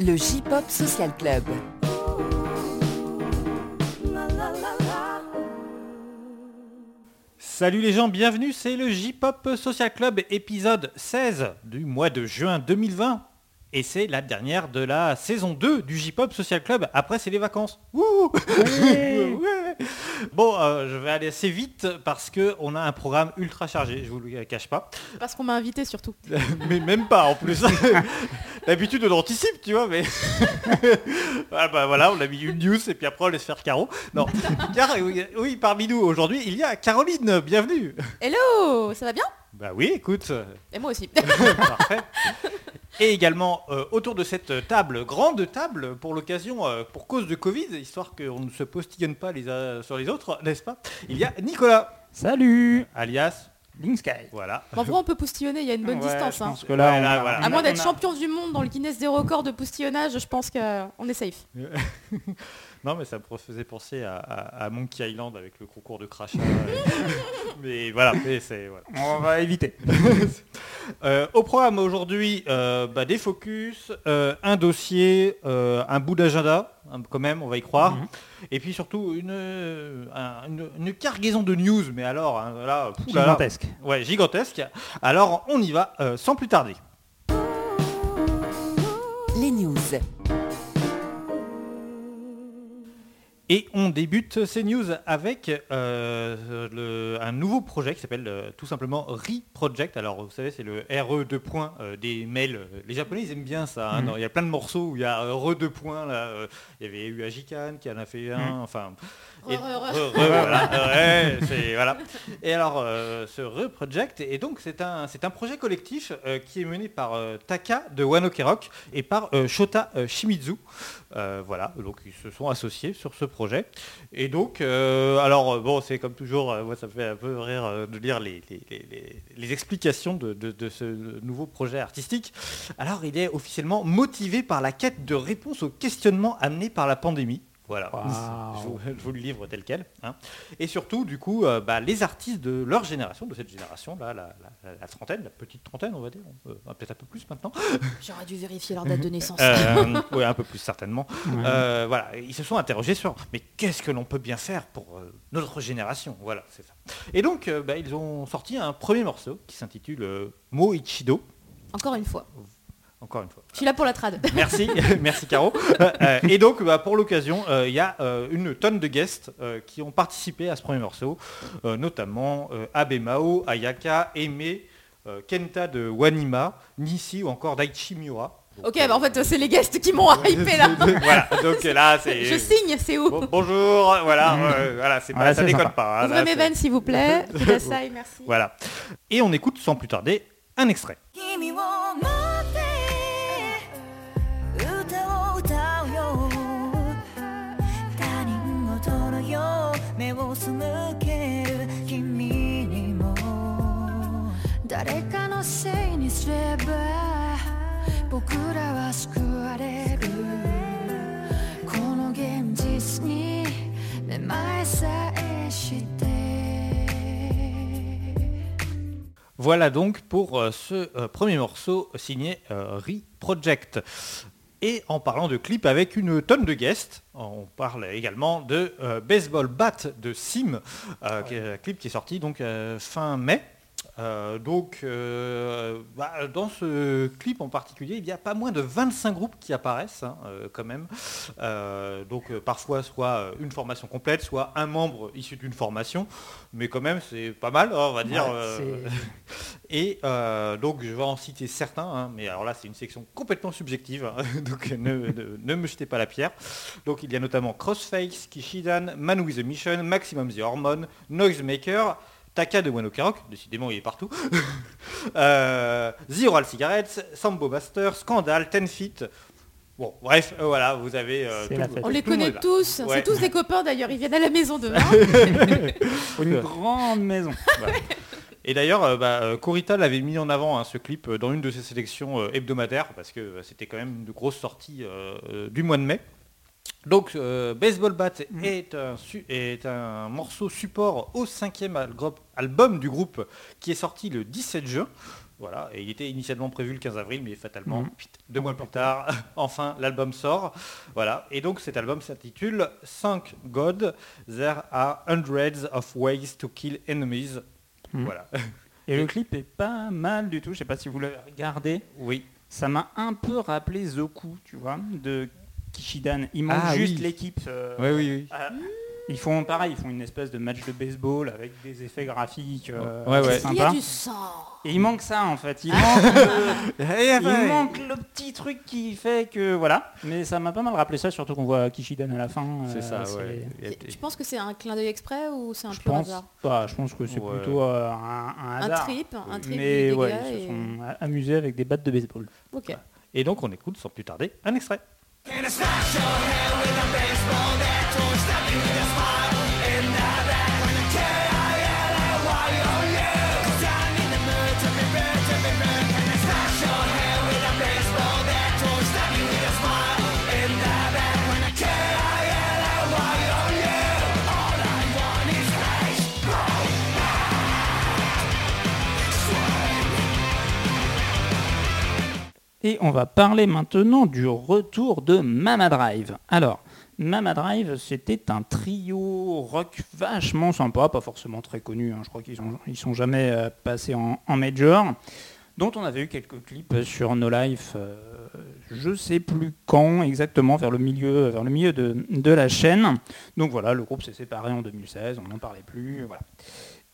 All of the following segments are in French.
le J-Pop Social Club. Salut les gens, bienvenue, c'est le J-Pop Social Club épisode 16 du mois de juin 2020. Et c'est la dernière de la saison 2 du J-Pop Social Club. Après, c'est les vacances. Wouh Ouais. Bon, euh, je vais aller assez vite parce qu'on a un programme ultra chargé, je vous le cache pas. Parce qu'on m'a invité surtout. mais même pas en plus. D'habitude on anticipe, tu vois, mais. ah bah voilà, on a mis une news et puis après on laisse faire Caro. Non. Car oui, parmi nous aujourd'hui, il y a Caroline, bienvenue. Hello, ça va bien? Bah oui, écoute. Et moi aussi. Parfait. Et également euh, autour de cette table, grande table pour l'occasion, euh, pour cause de Covid, histoire qu'on ne se postillonne pas les uns sur les autres, n'est-ce pas? Il y a Nicolas, Salut alias, Link Sky. voilà. Bon, en vrai, on peut postillonner, il y a une bonne Ouais, distance. je hein. que là, Ouais, on là, a- voilà. on À moins d'être a- champion du monde dans le Guinness des records de postillonnage, je pense qu'on est safe. Non mais ça me faisait penser à, à- à Monkey Island avec le concours de crachat. mais voilà, mais c'est voilà. On va éviter. Euh, au programme aujourd'hui, euh, bah, des focus, euh, un dossier, euh, un bout d'agenda, hein, quand même, on va y croire. Mhm. Et puis surtout une, un- une, une cargaison de news, mais alors hein, là, pff, là, là, Gigantesque. ouais, gigantesque. Alors on y va euh, sans plus tarder. Les news. Et on débute ces news avec euh, le- un nouveau projet qui s'appelle euh, tout simplement Re-Project. Alors vous savez, c'est le RE 2 points euh, des mails. Les Japonais, ils aiment bien ça. hein. Non, Il y a plein de morceaux où il y a RE 2 points. Là, euh, il y avait eu Ajikan qui en a fait un. Enfin, Re, et- re, re. re- re- voilà, ouais, c'est- voilà. Et alors, euh, ce Re-Project, et donc c'est un, un projet collectif euh, qui est mené par euh, Taka de Ok Rock et par euh, Shota euh, Shimizu. Euh, voilà, donc ils se sont associés sur ce projet. Et donc, euh, alors euh, bon, c'est comme toujours, moi ça me fait un peu rire de lire les, explications de ce nouveau projet artistique. Alors, il est officiellement motivé par la quête de réponse aux questionnements amenés par la pandémie. Voilà, je, vous, je vous le livre tel quel. hein. Et surtout, du coup, euh, bah, les artistes de leur génération, de cette génération, là, la, la- la trentaine, la petite trentaine, on va dire, euh, peut-être un peu plus maintenant, J'aurais dû vérifier leur date de naissance. euh, ouais, un peu plus certainement. Ouais. Euh, voilà, ils se sont interrogés sur mais qu'est-ce que l'on peut bien faire pour euh, notre génération? Voilà, c'est ça. Et donc, euh, bah, ils ont sorti un premier morceau qui s'intitule euh, Mo Ichido. Encore une fois. Encore une fois. Je suis là pour la trad. Merci, merci Caro. Euh, et donc, bah, pour l'occasion, euh, il y a euh, une tonne de guests euh, qui ont participé à ce premier morceau, euh, notamment euh, Abe Mao, Ayaka, Aimé, euh, Kenta de Wanima, Nishi ou encore Daichi Miura. Donc, Ok, euh, bah en fait, c'est les guests qui m'ont hypé là. voilà, donc là, c'est... Je signe, c'est où? Bon- bonjour, voilà, euh, voilà, c'est pas, ça déconne sympa. pas. hein, Ouvrez mes s'il vous plaît. Kudasai, merci. Voilà. Et on écoute sans plus tarder un extrait. を背ける君にも誰かのせいにすれば僕らは救われるこの現実にめまいさえして Voilà donc pour euh, ce euh, premier morceau signé euh, Re-Project. Et en parlant de clip avec une tonne de guests, on parle également de euh, Baseball Bat de Sim, euh, qui est un clip qui est sorti donc euh, fin mai. Euh, donc euh, bah, dans ce clip en particulier, il y a pas moins de 25 groupes qui apparaissent hein, euh, quand même. Donc parfois soit une formation complète, soit un membre issu d'une formation, mais quand même c'est pas mal, hein, on va dire. Ouais, et donc je vais en citer certains, hein, mais alors là c'est une section complètement subjective, donc ne, ne- ne me jetez pas la pierre. Donc il y a notamment Crossface, Kishidan, Man with a Mission, Maximum the Hormone, Noisemaker, Taka de Wano Rock, décidément il est partout, euh, Zero Al Cigarettes, Sambo Master, Scandal, Ten Feet. Bon bref, euh, voilà, vous avez... euh, tout-. On les tout connaît tous. Ouais. C'est tous des copains d'ailleurs. Ils viennent à la maison demain. Une grande maison. Voilà. Et d'ailleurs, euh, bah, euh, Corita l'avait mis en avant hein, ce clip euh, dans une de ses sélections euh, hebdomadaires parce que euh, c'était quand même une grosse sortie euh, euh, du mois de mai. Donc euh, Baseball Bat est, un est un morceau support au cinquième album du groupe qui est sorti le 17 juin. Voilà, et il était initialement prévu le 15 avril, mais fatalement, Mhm. deux mois plus tard, enfin, l'album sort. Voilà, et donc cet album s'intitule 5 God, There are hundreds of ways to kill enemies. Mhm. Voilà, Et le clip est pas mal du tout. Je sais pas si vous l'avez regardé. oui. Ça m'a un peu rappelé Zoku, tu vois, de Kishidan. Il manque Ah, juste oui. l'équipe. euh, oui, oui. à- Ils font pareil, ils font une espèce de match de baseball avec des effets graphiques euh, Ouais, ouais. Il y a sympas. du sang. Et il manque ça en fait. Il manque, le, Il il manque le petit truc qui fait que voilà. Mais ça m'a pas mal rappelé ça, surtout qu'on voit Kishidan à la fin. C'est euh, ça, ouais. Tu penses que c'est un clin d'œil exprès ou c'est un Je pur pense, hasard pas, je pense que c'est Ouais. plutôt euh, un, un Un hasard. trip, un trip Mais des ouais, gars ils se sont amusés avec des battes de baseball. Ok. Et donc on écoute sans plus tarder un extrait. Can I smash your head with a baseball bat. Don't stop you with a Et on va parler maintenant du retour de Mama Drive. Alors, Mama Drive, c'était un trio rock vachement sympa, pas forcément très connu, hein, je crois qu'ils ont, ils sont jamais euh, passés en, en major, dont on avait eu quelques clips sur No Life, euh, je sais plus quand exactement, vers le milieu, vers le milieu de, de la chaîne. Donc voilà, le groupe s'est séparé en 2016, on n'en parlait plus, voilà.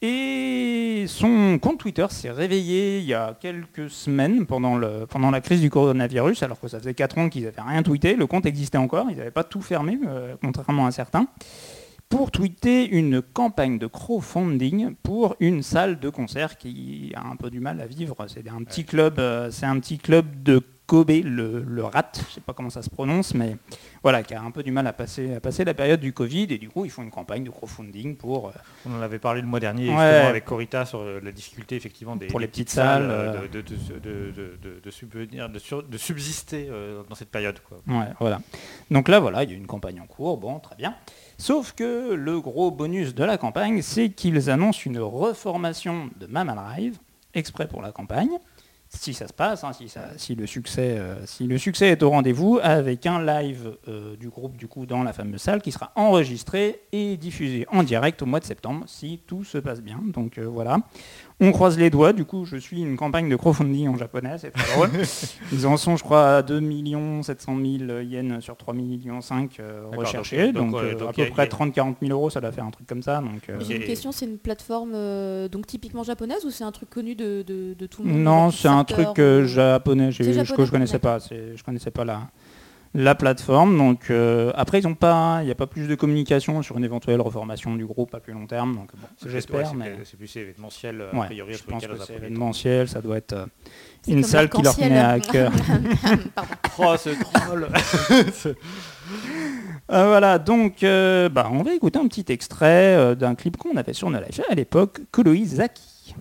Et son compte Twitter s'est réveillé il y a quelques semaines pendant, le, pendant la crise du coronavirus, alors que ça faisait 4 ans qu'ils n'avaient rien tweeté. Le compte existait encore, ils n'avaient pas tout fermé, euh, contrairement à certains, pour tweeter une campagne de crowdfunding pour une salle de concert qui a un peu du mal à vivre. C'est un petit club, euh, c'est un petit club de Kobe, le, le rat, je sais pas comment ça se prononce, mais voilà, qui a un peu du mal à passer, à passer la période du Covid, et du coup ils font une campagne de crowdfunding pour euh, On en avait parlé le mois dernier Ouais. justement, avec Corita sur euh, la difficulté effectivement des, Pour les petites salles, euh, de, de, subvenir, sur- subsister euh, dans cette période. Quoi. Ouais, voilà. Donc là, voilà, il y a une campagne en cours, bon, très bien. Sauf que le gros bonus de la campagne, c'est qu'ils annoncent une reformation de Mama Drive, exprès pour la campagne, si ça se passe, hein, si, ça- si le succès, euh, si le succès est au rendez-vous, avec un live euh, du groupe du coup dans la fameuse salle qui sera enregistré et diffusé en direct au mois de septembre, si tout se passe bien. Donc euh, voilà. On croise les doigts, du coup je suis une campagne de crowdfunding en japonais, c'est très drôle. Ils en sont je crois à 2 700 000 yens sur 3 millions 5 euh, recherchés, donc, donc, euh, donc à peu a- près il y a- 30-40 000 euros, ça doit faire un truc comme ça. Donc, euh, J'ai une question, c'est une plateforme euh, donc typiquement japonaise ou c'est un truc connu de, de- de tout le monde? Non, c'est un truc euh, japonais, je, japonais, que je connaissais pas, c'est- je connaissais pas la, la plateforme. Donc euh, après ils ont pas, il n'y a pas plus de communication sur une éventuelle reformation du groupe à plus long terme. Donc bon, C'est- j'espère, ouais, mais c'est- plus événementiel euh, ouais, a priori. je pense que c'est événementiel, ça doit être euh, une salle qui leur tenait à cœur. Oh, c'est drôle Euh, voilà, donc euh, bah, on va écouter un petit extrait euh, d'un clip qu'on avait sur No Life à l'époque, Kuroi Zaki.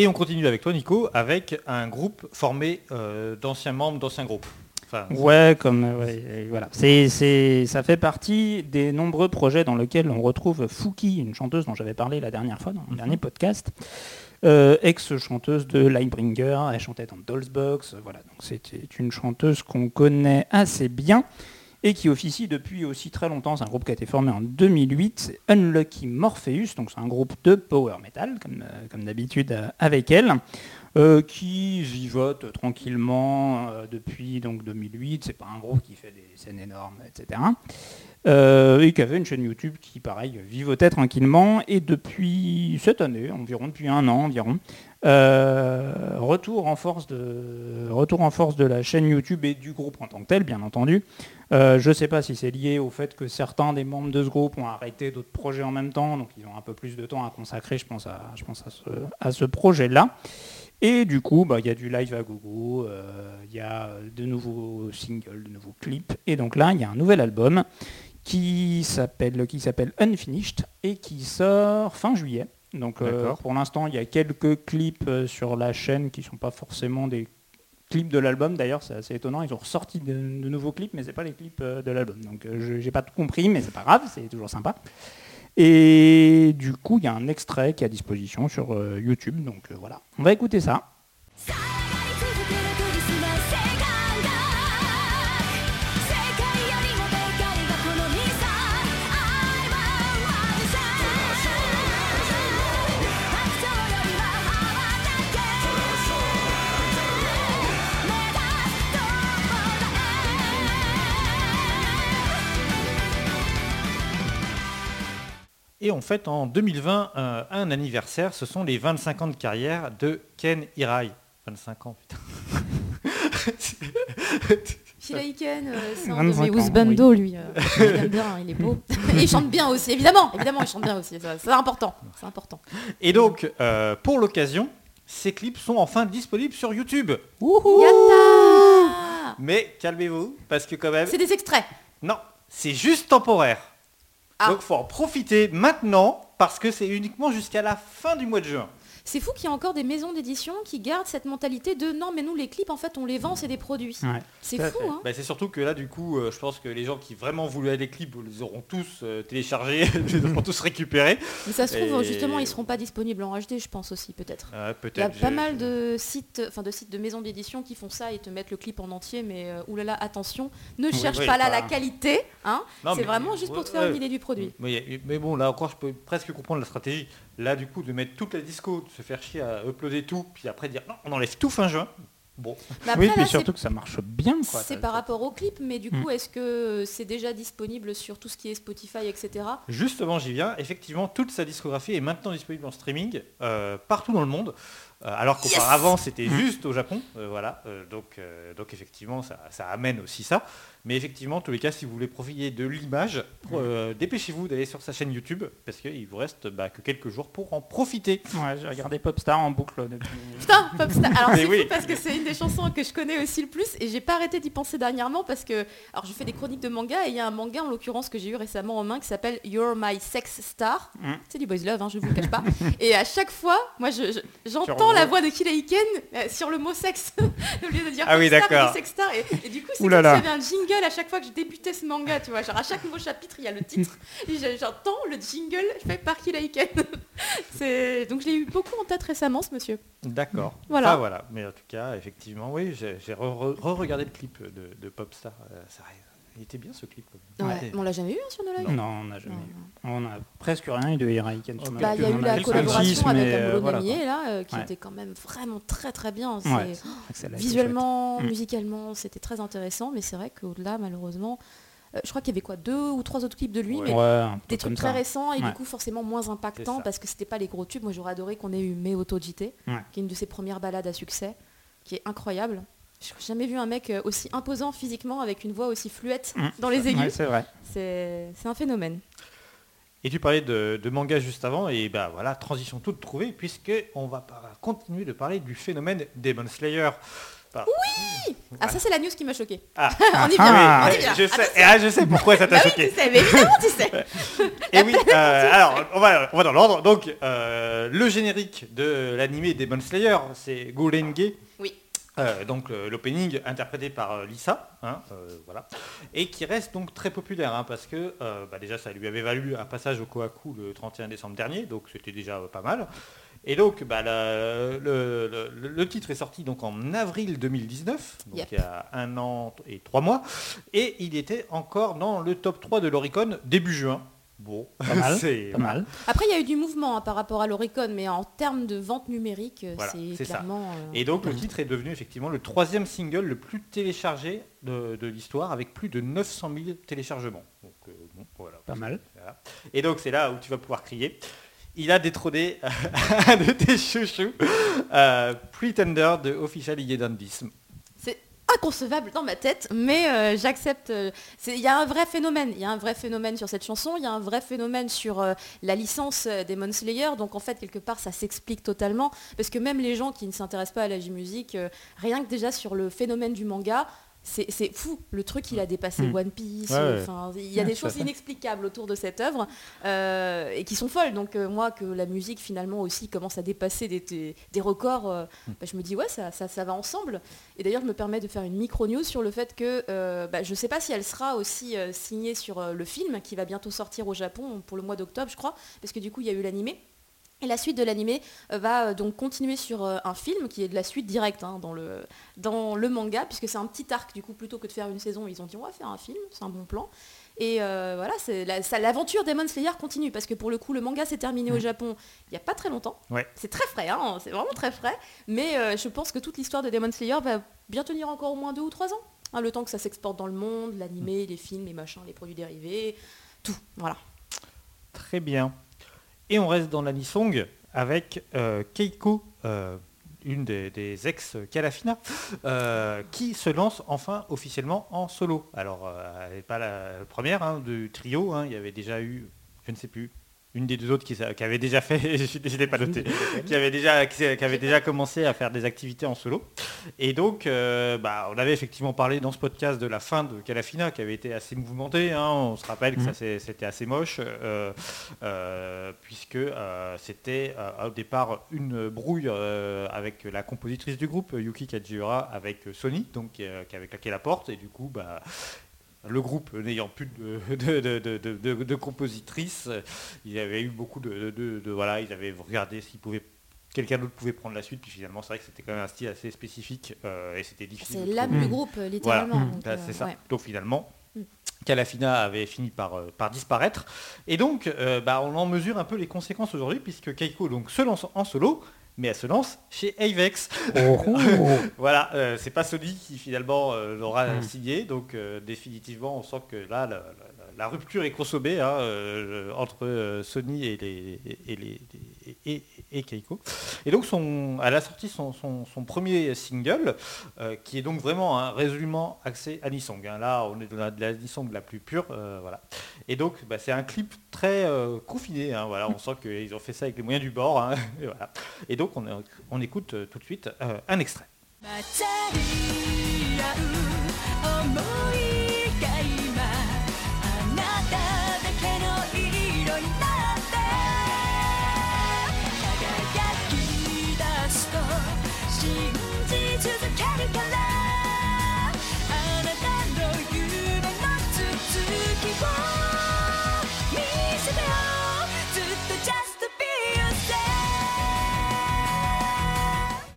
Et on continue avec toi, Nico, avec un groupe formé euh, d'anciens membres d'anciens groupes. Enfin, Ouais, comme euh, ouais, voilà. C'est, c'est, ça fait partie des nombreux projets dans lesquels on retrouve Fouki, une chanteuse dont j'avais parlé la dernière fois dans le dernier podcast, euh, ex-chanteuse de Lightbringer, elle chantait dans Doll's Box, voilà. Donc c'était une chanteuse qu'on connaît assez bien et qui officie depuis aussi très longtemps. C'est un groupe qui a été formé en 2008, c'est Unlucky Morpheus, donc c'est un groupe de power metal, comme, euh, d'habitude euh, avec elle, euh, qui vivote tranquillement depuis donc 2008. C'est pas un groupe qui fait des scènes énormes, etc. Et qui avait une chaîne YouTube qui, pareil, vivotait tranquillement. Et depuis cette année, environ depuis un an environ, euh, retour en force de retour en force de la chaîne YouTube et du groupe en tant que tel, bien entendu. Euh, je ne sais pas si c'est lié au fait que certains des membres de ce groupe ont arrêté d'autres projets en même temps, donc ils ont un peu plus de temps à consacrer, je pense à, ce, projet-là. Et du coup, bah, il y a du live à gogo, euh, il y a de nouveaux singles, de nouveaux clips. Et donc là, il y a un nouvel album qui s'appelle Unfinished et qui sort fin juillet. Donc euh, pour l'instant, il y a quelques clips euh, sur la chaîne qui sont pas forcément des clips de l'album. D'ailleurs, c'est assez étonnant. Ils ont ressorti de, de nouveaux clips, mais c'est pas les clips euh, de l'album. Donc je j'ai pas tout compris, mais c'est pas grave, c'est toujours sympa. Et du coup, il y a un extrait qui est à disposition sur euh, YouTube. Donc euh, voilà, on va écouter ça. Et on fête en 2020 euh, un anniversaire, ce sont les 25 ans de carrière de Ken Hirai. 25 ans, putain. Shiraiken, euh, c'est un 25 de mes ans, husbando, lui. euh, il aime bien, il est beau. Et il chante bien aussi, évidemment. Évidemment, il chante bien aussi. ça, C'est important. C'est important. Et donc, euh, pour l'occasion, ces clips sont enfin disponibles sur YouTube. Yatta Mais calmez-vous, parce que quand même, C'est des extraits. non, c'est juste temporaire. Ah. Donc faut en profiter maintenant, parce que c'est uniquement jusqu'à la fin du mois de juin. C'est fou qu'il y ait encore des maisons d'édition qui gardent cette mentalité de non, mais nous, les clips, en fait, on les vend, c'est des produits. Ouais. C'est fou, hein Bah, c'est surtout que là, du coup, euh, je pense que les gens qui vraiment voulaient les clips les auront tous euh, téléchargés, les auront tous récupérés. Mais ça se trouve, Et- justement, ils seront pas disponibles en HD, je pense aussi, peut-être. Euh, Il y a Peut-être. pas je- mal de sites, enfin de sites de maisons d'édition qui font ça et te mettent le clip en entier, mais euh, oulala, attention, ne cherche oui, pas là pas- la qualité, hein. C'est vraiment juste pour te faire ouais. une idée du produit. Mais, mais bon, là encore, je peux presque comprendre la stratégie. Là, du coup, de mettre toute la disco, de se faire chier à uploader tout, puis après dire non, on enlève tout fin juin. Bon, Mais après, oui, là, puis c'est- surtout que ça marche bien. Quoi. c'est par rapport au clip, mais du Mm. coup, est-ce que c'est déjà disponible sur tout ce qui est Spotify, etc. justement, j'y viens. Effectivement, toute sa discographie est maintenant disponible en streaming euh, partout dans le monde. Euh, alors qu'auparavant, c'était juste au Japon. Euh, voilà. Euh, donc, euh, donc, effectivement, ça, ça amène aussi ça. Mais effectivement, en tous les cas, si vous voulez profiter de l'image, euh, dépêchez-vous d'aller sur sa chaîne YouTube, parce qu'il vous reste bah, que quelques jours pour en profiter. Ouais, j'ai regardé Popstar en boucle depuis. Putain, Popstar. Alors c'est oui. fou parce que c'est une des chansons que je connais aussi le plus et j'ai pas arrêté d'y penser dernièrement parce que alors je fais des chroniques de manga et il y a un manga en l'occurrence que j'ai eu récemment en main qui s'appelle You're My Sex Star. Mm. C'est du boys love, hein, je vous le cache pas. et à chaque fois, moi je- je- la voix de Kileiken euh, sur le mot sexe au lieu de dire Ah oui, d'accord. et, et du coup c'est comme avait un jingle à chaque fois que je débutais ce manga, tu vois. Genre à chaque nouveau chapitre il y a le titre et j'entends le jingle fait par Kileiken. C'est donc je l'ai eu beaucoup en tête récemment ce monsieur. D'accord. Voilà. Voilà. Mais en tout cas, effectivement, oui, j'ai j'ai re- re- re-regardé le clip de, de Popstar. Euh, ça- il était bien ce clip. Ouais, Ouais. On l'a jamais eu hein, sur nos lives? Non, on n'a jamais Non, eu. On a presque rien eu de Hiraiken sur Bah, il y a eu la collaboration avec mais, euh, Amolo voilà, Namier là, euh, qui Ouais. était quand même vraiment très très bien. C'est Visuellement, chouette. Mm. musicalement, c'était très intéressant, mais c'est vrai qu'au-delà, malheureusement, euh, je crois qu'il y avait quoi deux ou trois autres clips de lui, Ouais. mais des trucs très récents et Ouais. du coup forcément moins impactants parce que c'était pas les gros tubes. Moi, j'aurais adoré qu'on ait eu Meoto JT, Ouais. qui est une de ses premières balades à succès, qui est incroyable. Je n'ai jamais vu un mec euh, aussi imposant physiquement avec une voix aussi fluette Mm. dans les Ouais, aigus. c'est vrai. C'est un phénomène. Et tu parlais de, de manga juste avant, et bah voilà, transition toute trouvée, puisque on va continuer de parler du phénomène Demon Slayer. Bah, Ah ça c'est la news qui m'a choqué. Ah, on y vient, Ah, on y ouais, vient. je sais, et ah, je sais pourquoi ça t'a Bah oui, choqué. tu sais, mais évidemment tu sais. Et oui, euh, alors on va, on va dans l'ordre. Donc euh, le générique de l'animé Demon Slayer, c'est Gurenge. Oui. Euh, donc euh, l'opening interprété par euh, Lisa, hein, euh, voilà, et qui reste donc très populaire hein, parce que bah, déjà ça lui avait valu un passage au Kohaku le 31 décembre dernier, donc c'était déjà pas mal. Et donc bah, la- le, le- le titre est sorti donc en avril 2019, donc Yep. il y a un an et trois mois, et il était encore dans le top 3 de l'Oricon début juin. Bon, Pas mal. c'est Pas mal. Après, il y a eu du mouvement hein, par rapport à l'Oricon, mais en termes de vente numérique, euh, Voilà, c'est ça. clairement... euh, Et donc le titre est devenu effectivement le troisième single le plus téléchargé de, de l'histoire avec plus de 900 000 téléchargements. Donc, euh, bon, voilà. Pas mal. Voilà. Et donc c'est là où tu vas pouvoir crier. Il a détrôné un de tes chouchous, euh, Pretender de Official Yedandism. C'est concevable dans ma tête, mais euh, j'accepte. euh, Il y a un vrai phénomène. Il y a un vrai phénomène sur cette chanson. Il y a un vrai phénomène sur euh, la licence Demon Slayer. Donc en fait, quelque part, ça s'explique totalement. Parce que même les gens qui ne s'intéressent pas à la J-musique, euh, rien que déjà sur le phénomène du manga, c'est fou. Le truc, il a dépassé Mm. One Piece. Ouais, ouais. enfin, Il y a Ouais, des choses inexplicables autour de cette œuvre euh, et qui sont folles. Donc euh, moi, que la musique finalement aussi commence à dépasser des, des- des records, euh, Hmm. bah, je me dis ouais, ça, ça, ça va ensemble. Et d'ailleurs, je me permets de faire une micro-news sur le fait que bah, je ne sais pas si elle sera aussi signée sur le film qui va bientôt sortir au Japon pour le mois d'octobre, je crois, parce que du coup, il y a eu l'animé. Et la suite de l'animé euh, va euh, donc continuer sur euh, un film qui est de la suite directe hein, dans, le, dans le manga, puisque c'est un petit arc, du coup, plutôt que de faire une saison, ils ont dit on va faire un film, c'est un bon plan. Et euh, voilà, la- l'aventure Demon Slayer continue, parce que pour le coup, le manga s'est terminé au Japon il n'y a pas très longtemps. Ouais. C'est très frais, hein, c'est vraiment très frais, mais euh, je pense que toute l'histoire de Demon Slayer va bien tenir encore au moins deux ou trois ans. hein, le temps que ça s'exporte dans le monde, l'animé, les films, les machins, les produits dérivés, tout. Voilà. Très bien. Et on reste dans l'anisong avec euh, Keiko, euh, une des, ex-Calafina, euh, qui se lance enfin officiellement en solo. Alors, elle n'est pas la première hein, du trio, hein, il y avait déjà eu, je ne sais plus, une des deux autres qui, avait déjà fait, je ne l'ai pas noté, qui avait déjà, qui, qui avait déjà commencé à faire des activités en solo. Et donc, euh, bah, on avait effectivement parlé dans ce podcast de la fin de Calafina, qui avait été assez mouvementée. hein. On se rappelle que ça, Mhm. c'était assez moche, euh, euh, puisque c'était au départ une brouille avec la compositrice du groupe, Yuki Kajiura, avec Sony, donc qui avait claqué la porte. Et du coup, bah, le groupe n'ayant plus de, de, compositrice, il avait eu beaucoup de, voilà, ils avaient regardé s'ils pouvaient quelqu'un d'autre pouvait prendre la suite, puis finalement c'est vrai que c'était quand même un style assez spécifique euh, et c'était difficile. C'est l'âme du groupe, littéralement. Voilà. donc, Bah, euh, c'est ça. ouais. Donc finalement, Mm. Calafina avait fini par, euh, par disparaître. Et donc, euh, bah, on en mesure un peu les conséquences aujourd'hui, puisque Keiko donc, se lance en solo, mais elle se lance chez Avex. Oh, Voilà, euh, c'est pas Sony qui finalement euh, l'aura Mm. signé, donc euh, définitivement on sent que là la, la- la rupture est consommée hein, euh, entre euh, Sony et, les, et, et- Keiko. Et donc son, elle a sorti son, son- premier single, euh, qui est donc vraiment hein, résolument axé Anisong. hein. Là on est dans la, de la Anisong la plus pure, voilà. Et donc bah, c'est un clip très confiné, hein, voilà, on sent qu'ils ont fait ça avec les moyens du bord, hein, et, donc on, écoute tout de suite un extrait.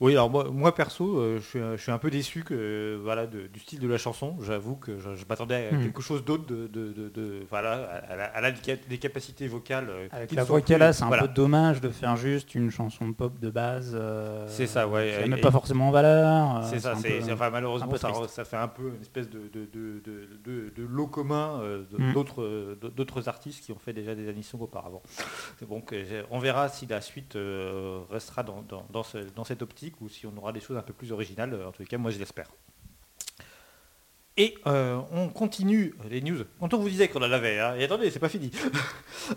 Oui, alors moi, moi, perso, euh, je, suis, un- je suis un peu déçu que, euh, voilà, de- du style de la chanson. J'avoue que je, je m'attendais à Hmm. quelque chose d'autre de, voilà, elle a- elle a des cap- des capacités vocales. euh, Avec la voix qu'elle a, c'est un voilà. peu dommage de faire juste une chanson pop de base. euh, C'est ça, ouais, qui et- met et- pas forcément en valeur. C'est ça, c'est, enfin, malheureusement ça, ça fait un peu une espèce de, de, lot commun euh, de- Mm. d'autres, d'autres artistes qui ont fait déjà des anisons auparavant. J'ai- on verra si la suite restera dans, dans, dans ce- dans cette optique ou si on aura des choses un peu plus originales. En tous les cas, moi je l'espère. Et euh, on continue les news. Quand on vous disait qu'on en avait, hein, et attendez, c'est pas fini.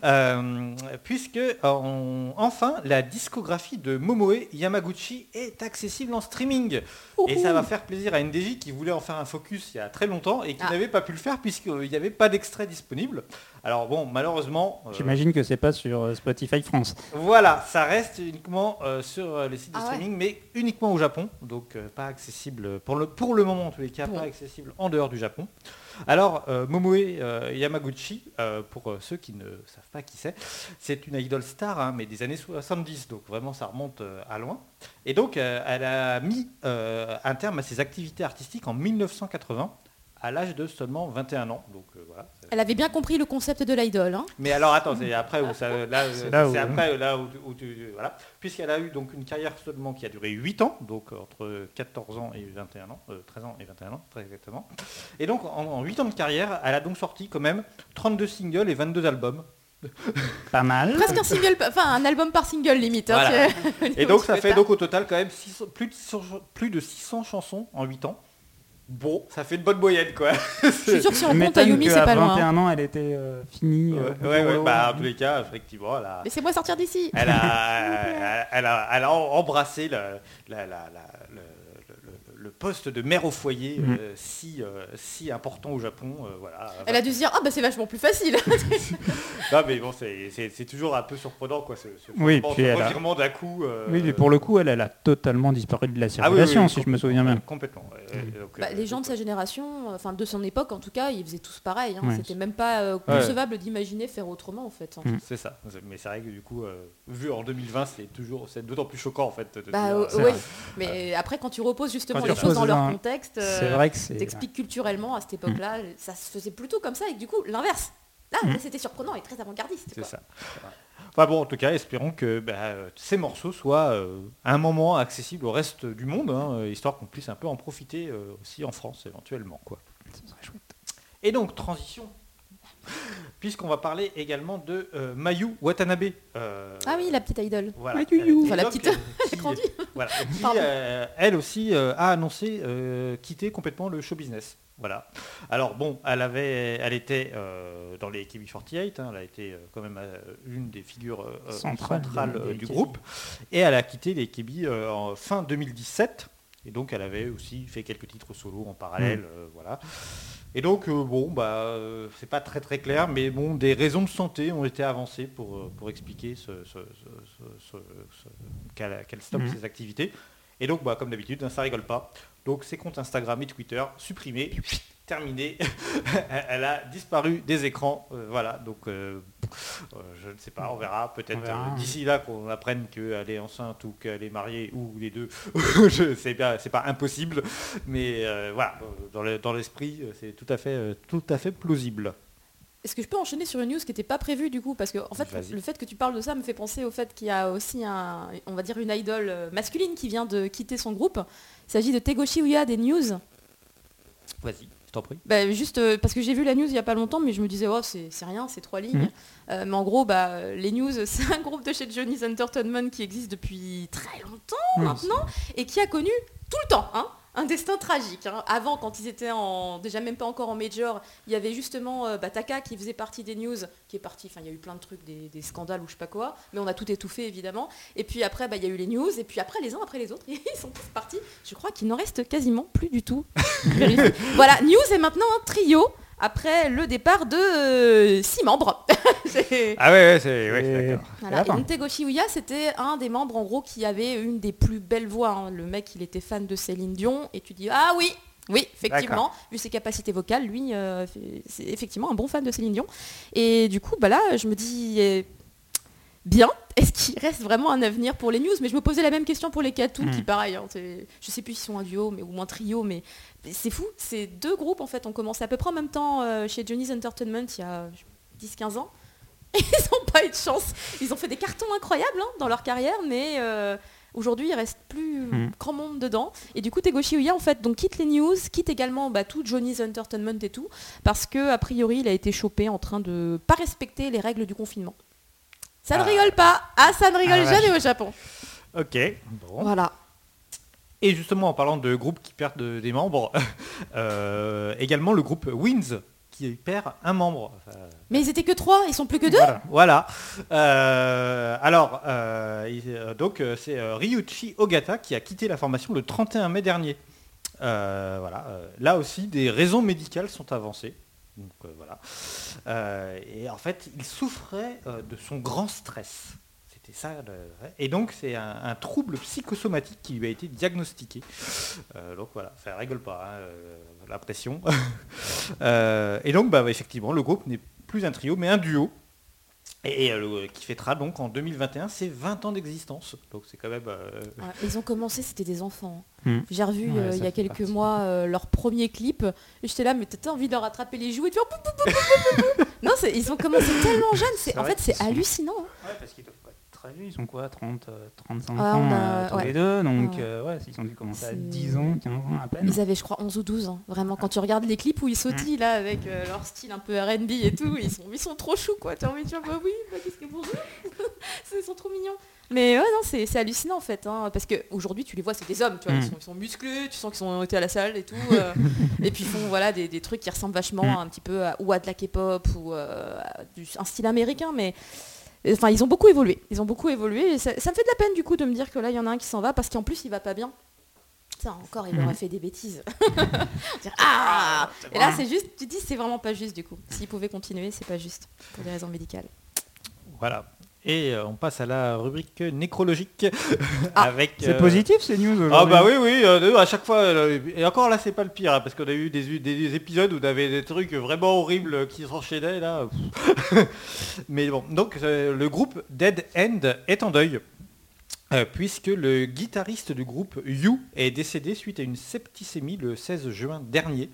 Euh, puisque euh, on- enfin la discographie de Momoe Yamaguchi est accessible en streaming. Et ça va faire plaisir à NDJ qui voulait en faire un focus il y a très longtemps et qui Ah. n'avait pas pu le faire puisqu'il n'y avait pas d'extrait disponible. Alors bon, malheureusement, euh, J'imagine que c'est pas sur euh, Spotify France. voilà, ça reste uniquement euh, sur les sites de Ah ouais. streaming, mais uniquement au Japon, donc euh, pas accessible pour le, pour le moment en tous les cas, Bon. pas accessible en dehors du Japon. Alors, euh, Momoe euh, Yamaguchi, euh, pour euh, ceux qui ne savent pas qui c'est, c'est une idol star, hein, mais des années 70, donc vraiment ça remonte euh, à loin. Et donc, euh, elle a mis euh, un terme à ses activités artistiques en 1980, à l'âge de seulement 21 ans. Donc euh, voilà. Elle avait bien compris le concept de l'idole. hein. Mais alors attends, c'est après où ça, là, C'est euh, là où- c'est après là où, où tu, voilà, puisqu'elle a eu donc une carrière seulement qui a duré 8 ans, donc euh, entre 14 ans et 21 ans, euh, 13 ans et 21 ans, très exactement. Et donc en, en 8 ans de carrière, elle a donc sorti quand même 32 singles et 22 albums. Pas mal. Presque un single, enfin un album par single limite. hein, Voilà. Et donc ça fait donc au total quand même 600 plus, de 600, plus de 600 chansons en 8 ans. Bon, ça fait une bonne moyenne quoi. Je suis sûr que si on compte Ayumi, c'est pas loin. hein. 21 ans, elle était euh, finie. Ouais, euh, ouais, bah, en tous les cas, effectivement, elle a, Laissez-moi sortir d'ici. elle a, elle a, elle a embrassé le, la- la- la- le- poste de mère au foyer Mhm. euh, si, euh, si important au Japon. euh, voilà. Elle a dû se dire, ah bah c'est vachement plus facile. Non mais bon, c'est- toujours un peu surprenant quoi, ce, ce Oui, puis ce elle a- revirement d'un coup. euh, Oui, mais pour le coup, elle, elle a totalement disparu de la ah oui, circulation, oui, si je me souviens bien. Complètement. donc, Bah, euh, les gens de sa génération, euh, enfin de son époque en tout cas, ils faisaient tous pareil. hein. Ouais. C'était même pas euh, Ouais. concevable d'imaginer faire autrement en fait. hein. Mm. C'est ça. Mais c'est vrai que du coup, euh, vu en 2020, c'est toujours, c'est d'autant plus choquant en fait. de Bah dire, oui, mais après quand tu reposes justement les tu choses dans leur un- contexte, C'est euh, vrai que c'est... t'expliques culturellement à cette époque-là, ça se faisait plutôt comme ça et que du coup l'inverse. Là, Mm. là, c'était surprenant et très avant-gardiste. C'est ça. Enfin bon, en tout cas, espérons que bah, euh, ces morceaux soient euh, à un moment accessibles au reste du monde, hein, euh, histoire qu'on puisse un peu en profiter euh, aussi en France éventuellement. Quoi. Ce serait chouette. Et donc, transition, puisqu'on va parler également de euh, Mayu Watanabe. euh, Ah oui, la petite idole. Voilà. Mayu. Euh, Enfin, la petite- euh, qui- grandie. Voilà, qui, Pardon. euh, elle aussi euh, a annoncé euh, quitter complètement le show business. Voilà. Alors bon, elle avait, elle était euh, dans les KB48, hein, elle a été euh, quand même euh, une des figures euh, Centrales du groupe, et elle a quitté les KB euh, en fin 2017. Et donc elle avait aussi fait quelques titres solo en parallèle, Mm. euh, voilà. Et donc euh, bon, bah euh, c'est pas très très clair, mais bon, des raisons de santé ont été avancées pour, euh, pour expliquer ce, qu'elle stoppe Mhm. ses activités. Et donc, bah, comme d'habitude, hein, ça rigole pas. Donc, ses comptes Instagram et Twitter supprimés, terminé. Elle a disparu des écrans. euh, voilà, donc je ne sais pas, on verra. Peut-être euh, d'ici là qu'on apprenne qu'elle est enceinte ou qu'elle est mariée ou les deux. je sais bien, c'est pas impossible, mais euh, voilà, euh, dans le- dans l'esprit, euh, c'est tout à fait, euh, tout à fait plausible. Est-ce que je peux enchaîner sur une news qui n'était pas prévue du coup? Parce que en fait, Vas-y. le fait que tu parles de ça me fait penser au fait qu'il y a aussi un, on va dire une idole euh, masculine qui vient de quitter son groupe. Il s'agit de Tegoshi Uya des News. Vas-y, t'en prie. Bah, juste euh, parce que j'ai vu la news il y a pas longtemps, mais je me disais oh c'est rien, c'est trois lignes. Mhm. Euh, mais en gros, bah, les news, c'est un groupe de chez Johnny's Entertainment qui existe depuis très longtemps maintenant et qui a connu tout le temps hein, un destin tragique. hein. Avant, quand ils étaient en, déjà même pas encore en major, il y avait justement euh, bah, Taka qui faisait partie des news, qui est parti. Enfin, il y a eu plein de trucs, des, des scandales ou je sais pas quoi, mais on a tout étouffé évidemment. Et puis après, bah, il y a eu les news, et puis après les uns après les autres, ils sont tous partis. Je crois qu'il n'en reste quasiment plus du tout. Voilà, news est maintenant un trio. Après le départ de euh, six membres. C'est- Ah ouais, ouais, c'est ouais, d'accord. voilà. Et c'était un des membres en gros qui avait une des plus belles voix. hein. Le mec, il était fan de Céline Dion et tu dis ah oui, oui, effectivement, vu ses capacités vocales, lui, euh, c'est effectivement un bon fan de Céline Dion. Et du coup, bah là, je me dis eh, bien. Est-ce qu'il reste vraiment un avenir pour les news? Mais je me posais la même question pour les Katou, Mm. qui pareil, hein, je sais plus s'ils sont un duo mais, ou un trio, mais c'est fou. Ces deux groupes en fait ont commencé à peu près en même temps euh, chez Johnny's Entertainment il y a 10-15 ans. Et ils n'ont pas eu de chance. Ils ont fait des cartons incroyables hein, dans leur carrière, mais euh, aujourd'hui il reste plus Mm. grand monde dedans. Et du coup Tegoshi Uya en fait donc quitte les news, quitte également bah, tout Johnny's Entertainment et tout, parce que a priori il a été chopé en train de pas respecter les règles du confinement. Ça ne Ah. rigole pas. Ah ça ne rigole Ah, jamais au Japon. Ok, bon. Voilà. Et justement, en parlant de groupes qui perdent de- des membres, euh, également le groupe Wins qui perd un membre. Enfin, Mais ils étaient que trois, ils sont plus que deux. Voilà. voilà. Euh, alors, euh, donc c'est Ryuichi Ogata qui a quitté la formation le 31 mai dernier. Voilà. là aussi, des raisons médicales sont avancées. Donc, voilà. Et en fait, il souffrait de son grand stress. C'était ça. le- Et donc, c'est un, un trouble psychosomatique qui lui a été diagnostiqué. Euh, donc voilà, ça rigole pas, hein, euh, la pression. Euh, et donc, bah, effectivement, le groupe n'est plus un trio, mais un duo. Et, euh, qui fêtera donc en 2021 ses 20 ans d'existence. Donc c'est quand même... euh, Ouais, ils ont commencé, c'était des enfants. Hmm. J'ai revu Ouais, euh, il y a quelques partie. mois euh, leur premier clip. Et j'étais là, mais t'as envie de leur attraper les joues et de faire... non, c'est- ils ont commencé tellement jeunes. En fait, c'est hallucinant. hein. Ouais, parce Ils sont quoi 30, euh, 35 Ah, ans a- euh, tous ouais. les deux, donc Ouais. euh, ouais, ils ont dû commencer à C'est- 10 ans, 15 ans à peine. Ils avaient, je crois, 11 ou 12 ans. Vraiment, quand tu regardes les clips où ils sautillent là avec euh, leur style un peu R&B et tout, ils sont, ils sont trop choux quoi. T'as envie de dire bah oui, bah, qu'est-ce que bonjour. ils sont trop mignons. Mais ouais, non, c'est c'est hallucinant en fait, hein, parce qu'aujourd'hui tu les vois, c'est des hommes, tu vois, Mm. ils, sont, ils sont musclés, tu sens qu'ils ont été à la salle et tout, euh, et puis ils font voilà des, des trucs qui ressemblent vachement Mm. un petit peu à, ou à de la K-pop ou euh, à du- un style américain, mais enfin ils ont beaucoup évolué, ils ont beaucoup évolué. Et ça, ça me fait de la peine du coup de me dire que là il y en a un qui s'en va parce qu'en plus il va pas bien. Ça encore, il Mhm. aurait fait des bêtises. Dire, ah Et là, c'est juste, tu dis, c'est vraiment pas juste du coup. S'il pouvait continuer, c'est pas juste pour des raisons médicales. Voilà. Et euh, on passe à la rubrique nécrologique Ah, avec. C'est euh, positif ces news Ah bah oui oui euh, à chaque fois euh, et encore là c'est pas le pire hein, parce qu'on a eu des, des- des épisodes où on avait des trucs vraiment horribles qui s'enchaînaient là mais bon donc le groupe Dead End est en deuil euh, puisque le guitariste du groupe You est décédé suite à une septicémie le 16 juin dernier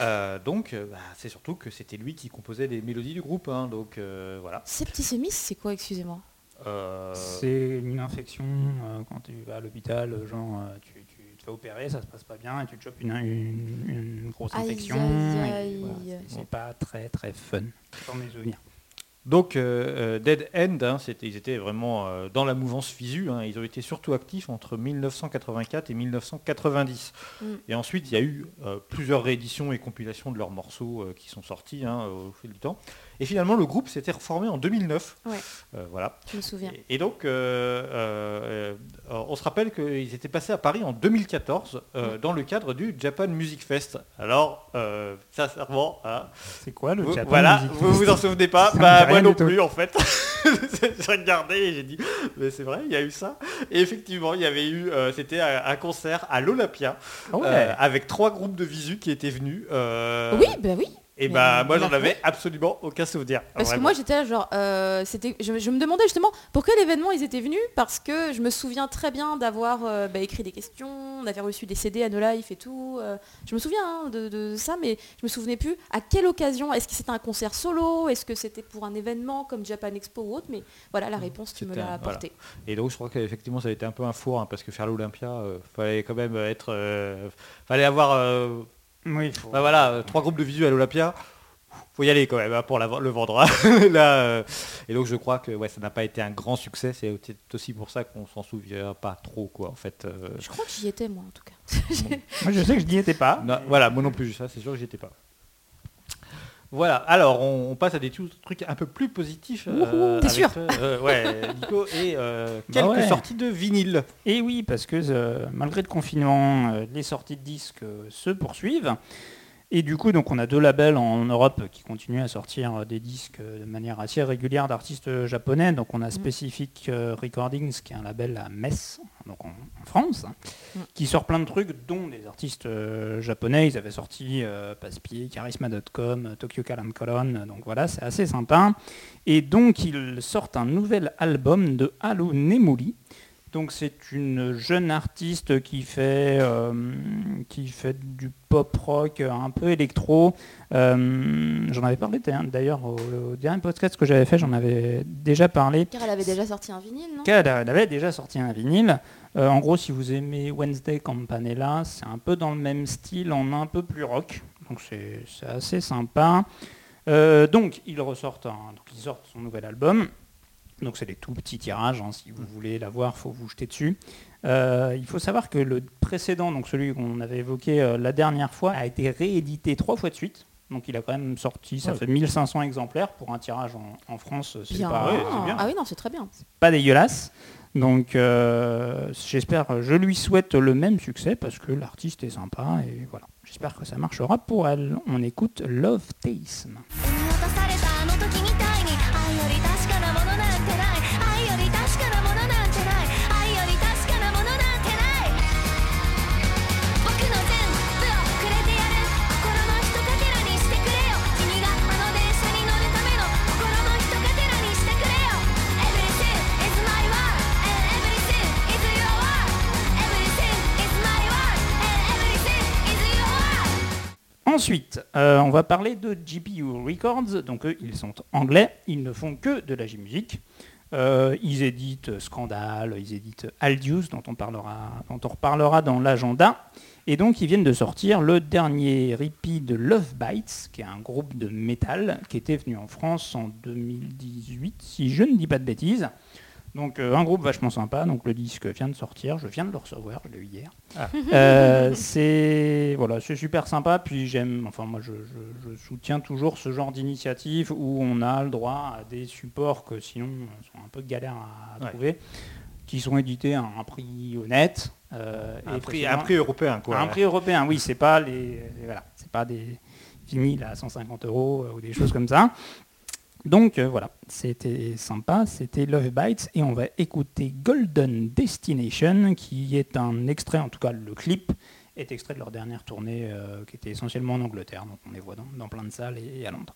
Euh, donc euh, bah, c'est surtout que c'était lui qui composait les mélodies du groupe hein, donc euh, voilà Septicémie, c'est quoi, excusez-moi? Euh, C'est une infection euh, quand tu vas à l'hôpital, genre tu, tu te fais opérer, ça se passe pas bien et tu te chopes une, une- une grosse infection. aïe, et aïe. voilà, c'est- c'est pas très très fun dans mes souvenirs. Donc euh, euh, Dead End, hein, ils étaient vraiment euh, dans la mouvance FISU, hein, ils ont été surtout actifs entre 1984 et 1990. Mm. Et ensuite il y a eu euh, plusieurs rééditions et compilations de leurs morceaux qui sont sortis hein, au fil du temps. Et finalement le groupe s'était reformé en 2009. Ouais. Euh, voilà. Je me souviens. Et, et donc euh, euh, on se rappelle qu'ils étaient passés à Paris en 2014 euh, dans le cadre du Japan Music Fest. Alors euh, sincèrement, hein, C'est quoi le vous- Japan voilà, Music vous vous en souvenez pas Bah moi non plus en fait. j'ai regardé et j'ai dit, mais c'est vrai, il y a eu ça. Et effectivement, il y avait eu, euh, c'était un, concert à l'Olympia Ah ouais. euh, avec trois groupes de visu qui étaient venus. euh, Oui, bah oui. Et Mais bah moi on a j'en avais absolument aucun souvenir. Parce que moi j'étais là genre, euh, c'était, je, je me demandais justement pour quel événement ils étaient venus? Parce que je me souviens très bien d'avoir euh, bah, écrit des questions, on avait reçu des CD à No Life et tout. euh, je me souviens hein, de, de ça, mais je me souvenais plus à quelle occasion. Est-ce que c'était un concert solo? Est-ce que c'était pour un événement comme Japan Expo ou autre? Mais voilà la réponse, tu me l'as voilà. apportée. Et donc je crois qu'effectivement ça a été un peu un four hein, parce que faire l'Olympia, euh, fallait quand même être, euh, fallait avoir, euh, Oui, faut- bah voilà, euh, trois groupes de visu à l'Olympia. Faut y aller quand même hein, pour la- le vendre. hein. Là, euh, et donc je crois que ouais, ça n'a pas été un grand succès. C'est aussi pour ça qu'on s'en souvient pas trop quoi en fait. euh. Je crois que j'y étais moi en tout cas. Moi je sais que je n'y étais pas. Non, voilà, moi non plus, ça c'est sûr que j'y étais pas. Voilà, alors on, on passe à des trucs un peu plus positifs. euh, t'es avec sûr toi, euh, Ouais, Nico, et euh, Bah quelques ouais. sorties de vinyle. Et oui, parce que euh, malgré le confinement, euh, les sorties de disques euh, se poursuivent. Et du coup, donc, on a deux labels en Europe qui continuent à sortir euh, des disques euh, de manière assez régulière d'artistes euh, japonais. Donc on a Specific euh, Recordings, qui est un label à Metz, donc en, en France, hein, Mm. qui sort plein de trucs, dont des artistes japonais. Ils avaient sorti euh, Passepied, Charisma.com, Tokyo Calm Colon. Donc voilà, c'est assez sympa. Et donc ils sortent un nouvel album de Halo Nemuli. Donc c'est une jeune artiste qui fait, euh, qui fait du pop rock un peu électro. Euh, j'en avais parlé d'ailleurs- au, au dernier podcast que j'avais fait, j'en avais déjà parlé. Car elle avait déjà sorti un vinyle, non? Elle avait déjà sorti un vinyle. Euh, en gros, si vous aimez Wednesday Campanella, c'est un peu dans le même style, en un peu plus rock. Donc c'est assez sympa. Donc il ressortent donc, il sort son nouvel album. Donc c'est des tout petits tirages. hein. Si vous voulez l'avoir, faut vous jeter dessus. Euh, il faut savoir que le précédent, donc celui qu'on avait évoqué euh, la dernière fois, a été réédité trois fois de suite. Donc il a quand même sorti, ça Ouais. fait 1500 exemplaires pour un tirage en, en France. C'est pas, ouais, c'est bien. Ah oui, non, c'est très bien. pas dégueulasse. Donc euh, j'espère, je lui souhaite le même succès parce que l'artiste est sympa et voilà. J'espère que ça marchera pour elle. On écoute Love Taism. 時みたいに。愛より確かなものなんてない。愛より確かなもの Ensuite, euh, on va parler de GPU Records. Donc eux, ils sont anglais, ils ne font que de la J-Music. Euh, ils éditent Scandale, ils éditent Aldius, dont on, reparlera dans l'agenda. Et donc ils viennent de sortir le dernier repeat de Love Bites, qui est un groupe de métal qui était venu en France en 2018, si je ne dis pas de bêtises. Donc euh, un groupe vachement sympa, donc le disque vient de sortir, je viens de le recevoir, je l'ai eu hier. Ah. Euh, c'est voilà, c'est super sympa, puis j'aime, enfin moi je, je- je soutiens toujours ce genre d'initiative où on a le droit à des supports que sinon sont un peu galères à Ouais. trouver, qui sont édités à un prix honnête. euh, Un et prix, un prix européen, quoi. un prix européen, oui, c'est pas les, les- voilà, c'est pas des vinyles à 150 euros euh, ou des choses comme ça. Donc euh, voilà, c'était sympa, c'était Love Bites et on va écouter Golden Destination qui est un extrait, en tout cas le clip est extrait de leur dernière tournée euh, qui était essentiellement en Angleterre, donc on les voit dans, plein de salles et à Londres.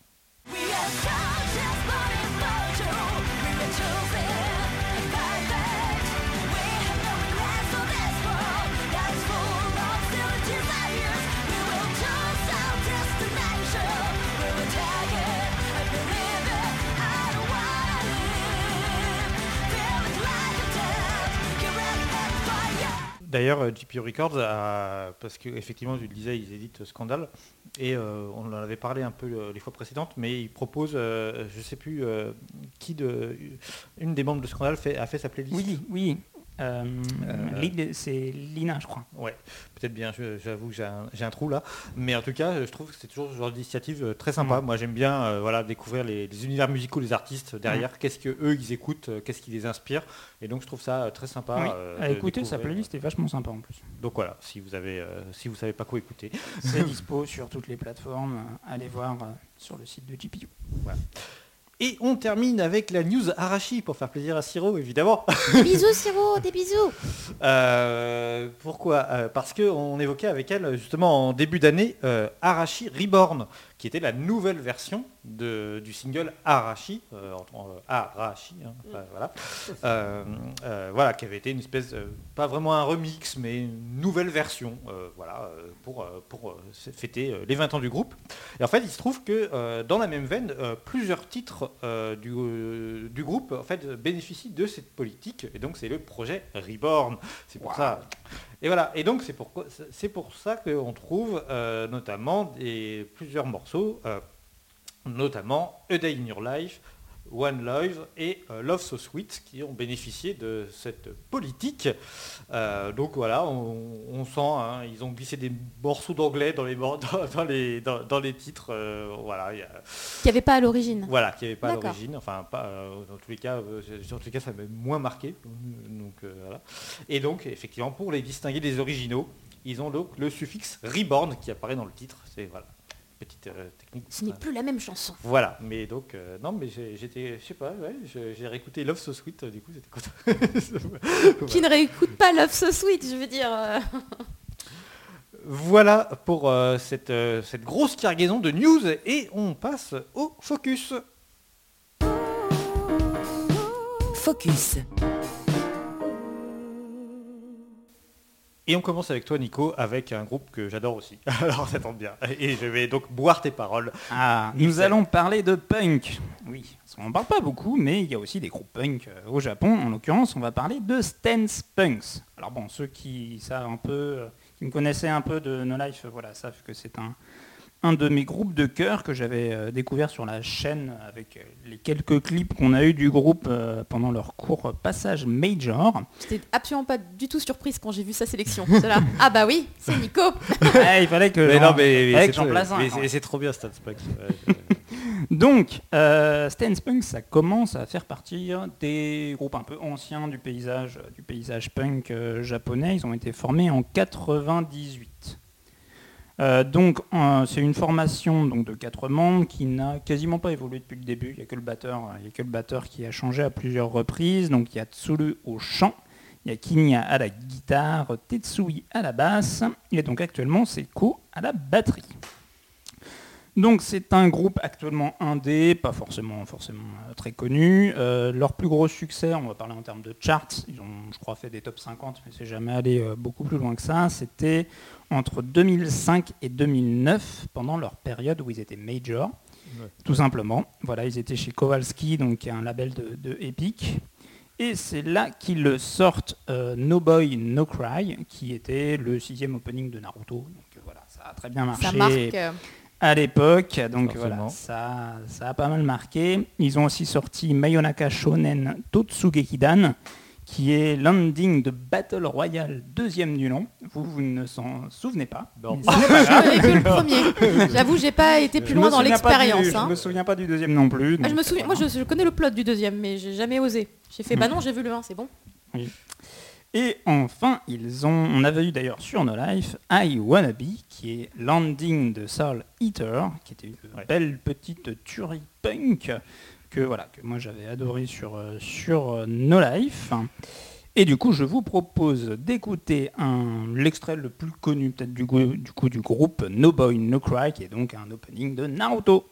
D'ailleurs, euh, GP Records, parce qu'effectivement, tu le disais, ils éditent Scandale, et euh, on en avait parlé un peu euh, les fois précédentes, mais ils proposent, euh, je sais plus euh, qui de, une des membres de Scandale fait- a fait sa playlist. Oui, oui, euh, Euh, c'est Lina je crois. Ouais, peut-être bien, j'avoue que j'ai un, trou là. Mais en tout cas, je trouve que c'est toujours ce genre d'initiative euh, très sympa. Mm. Moi, j'aime bien euh, voilà, découvrir les, les univers musicaux des artistes derrière, qu'est-ce que eux ils écoutent, qu'est-ce qui les inspire. Et donc, je trouve ça très sympa. Oui, à écouter, sa playlist est vachement sympa en plus. Donc voilà, si vous avez, si vous savez pas quoi écouter. C'est dispo sur toutes les plateformes. Allez voir sur le site de GPU. Et on termine avec la news Arashi pour faire plaisir à Siro, évidemment. Des bisous, Siro, des bisous. Euh, pourquoi? Euh, Parce qu'on évoquait avec elle justement en début d'année euh, Arashi Reborn, qui était la nouvelle version de- du single Arashi, euh, en- Arashi, hein, enfin, voilà, Euh, euh, voilà, qui avait été une espèce, euh, pas vraiment un remix, mais une nouvelle version, euh, voilà, euh, pour, euh, pour euh, fêter euh, les 20 ans du groupe. Et en fait, il se trouve que euh, dans la même veine, euh, plusieurs titres euh, du, euh, du groupe en fait, bénéficient de cette politique, et donc c'est le projet Reborn. C'est pour ça. Et voilà. Et donc c'est c'est pour ça qu'on trouve euh, notamment des, plusieurs morceaux, euh, notamment A Day in Your Life, One Love et euh, Love So Sweet qui ont bénéficié de cette politique. Euh, donc voilà, on, on sent, hein, ils ont glissé des morceaux d'anglais dans les, dans, dans les, dans, dans les titres. euh, voilà, il y a- Qu'il n'y avait pas à l'origine. voilà, qui n'y avait pas à l'origine. Enfin, pas, dans tous les cas, dans tous les cas, ça m'a moins marqué. Donc, voilà. Et donc, effectivement, pour les distinguer des originaux, ils ont donc le suffixe reborn qui apparaît dans le titre. C'est voilà, petite euh, technique. Ce n'est plus la même chanson. Voilà, mais donc, euh, non, mais j'étais, je sais pas, ouais, j'ai réécouté Love So Sweet, euh, du coup, c'était content. Qui ne réécoute pas Love So Sweet, je veux dire. Voilà pour euh, cette, euh, cette grosse cargaison de news et on passe au focus. Focus. Et on commence avec toi Nico, avec un groupe que j'adore aussi. Alors ça tombe bien. Et je vais donc boire tes paroles. Ah, nous allons parler de punk. Oui, on n'en parle pas beaucoup, mais il y a aussi des groupes punk euh, au Japon. En l'occurrence, on va parler de Stance Punks. Alors bon, ceux qui savent un peu, euh, qui me connaissaient un peu de No Life, voilà, savent que c'est un, un de mes groupes de cœur que j'avais euh, découvert sur la chaîne avec euh, les quelques clips qu'on a eu du groupe euh, pendant leur court passage major. J'étais absolument pas du tout surprise quand j'ai vu sa sélection. Là, ah bah oui, c'est Nico. Ouais, il fallait que Mais non, mais, c'est trop- place un, mais quand c'est- même. c'est trop bien Stan. Ouais, je- Donc, euh, Stance Punk, ça commence à faire partir des groupes un peu anciens du paysage, du paysage punk euh, japonais. Ils ont été formés en 98. Euh, donc, c'est une formation donc, de quatre membres qui n'a quasiment pas évolué depuis le début. Il n'y a que le batteur, euh, y a que qui a changé à plusieurs reprises. Donc, il y a Tsuru au chant, il y a Kinya à la guitare, Tetsui à la basse, et donc actuellement c'est Ko à la batterie. Donc c'est un groupe actuellement indé, pas forcément, forcément euh, très connu. Euh, leur plus gros succès, on va parler en termes de charts, ils ont je crois fait des top 50, mais c'est jamais allé euh, beaucoup plus loin que ça. C'était entre 2005 et 2009, pendant leur période où ils étaient major. Ouais. tout simplement. Voilà, ils étaient chez Kowalski, donc qui est un label de, de Epic. Et c'est là qu'ils sortent euh, No Boy No Cry, qui était le sixième opening de Naruto. Donc euh, voilà, ça a très bien marché Ça marque. À l'époque. Donc Forcément. voilà, ça, ça a pas mal marqué. Ils ont aussi sorti Mayonaka Shonen Totsugekidan, qui est l'ending de Battle Royale deuxième du nom. Vous, vous ne s'en souvenez pas. Je que le premier. J'avoue, j'ai pas été plus Je loin dans l'expérience. Je hein. me souviens pas du deuxième non plus. Ah, je me souviens, moi je, je connais le plot du deuxième, mais j'ai jamais osé. J'ai fait, bah non, j'ai vu le 1, c'est bon. Et enfin, ils ont, on avait eu d'ailleurs sur No Life I Wanna Be, qui est Landing de Soul Eater, qui était une Ouais. belle petite tuerie punk que voilà que moi j'avais adoré sur euh, sur euh, No Life. Et du coup, je vous propose d'écouter l'extrait le plus connu peut-être du, du coup du groupe No Boy No Cry, qui est donc un opening de Naruto.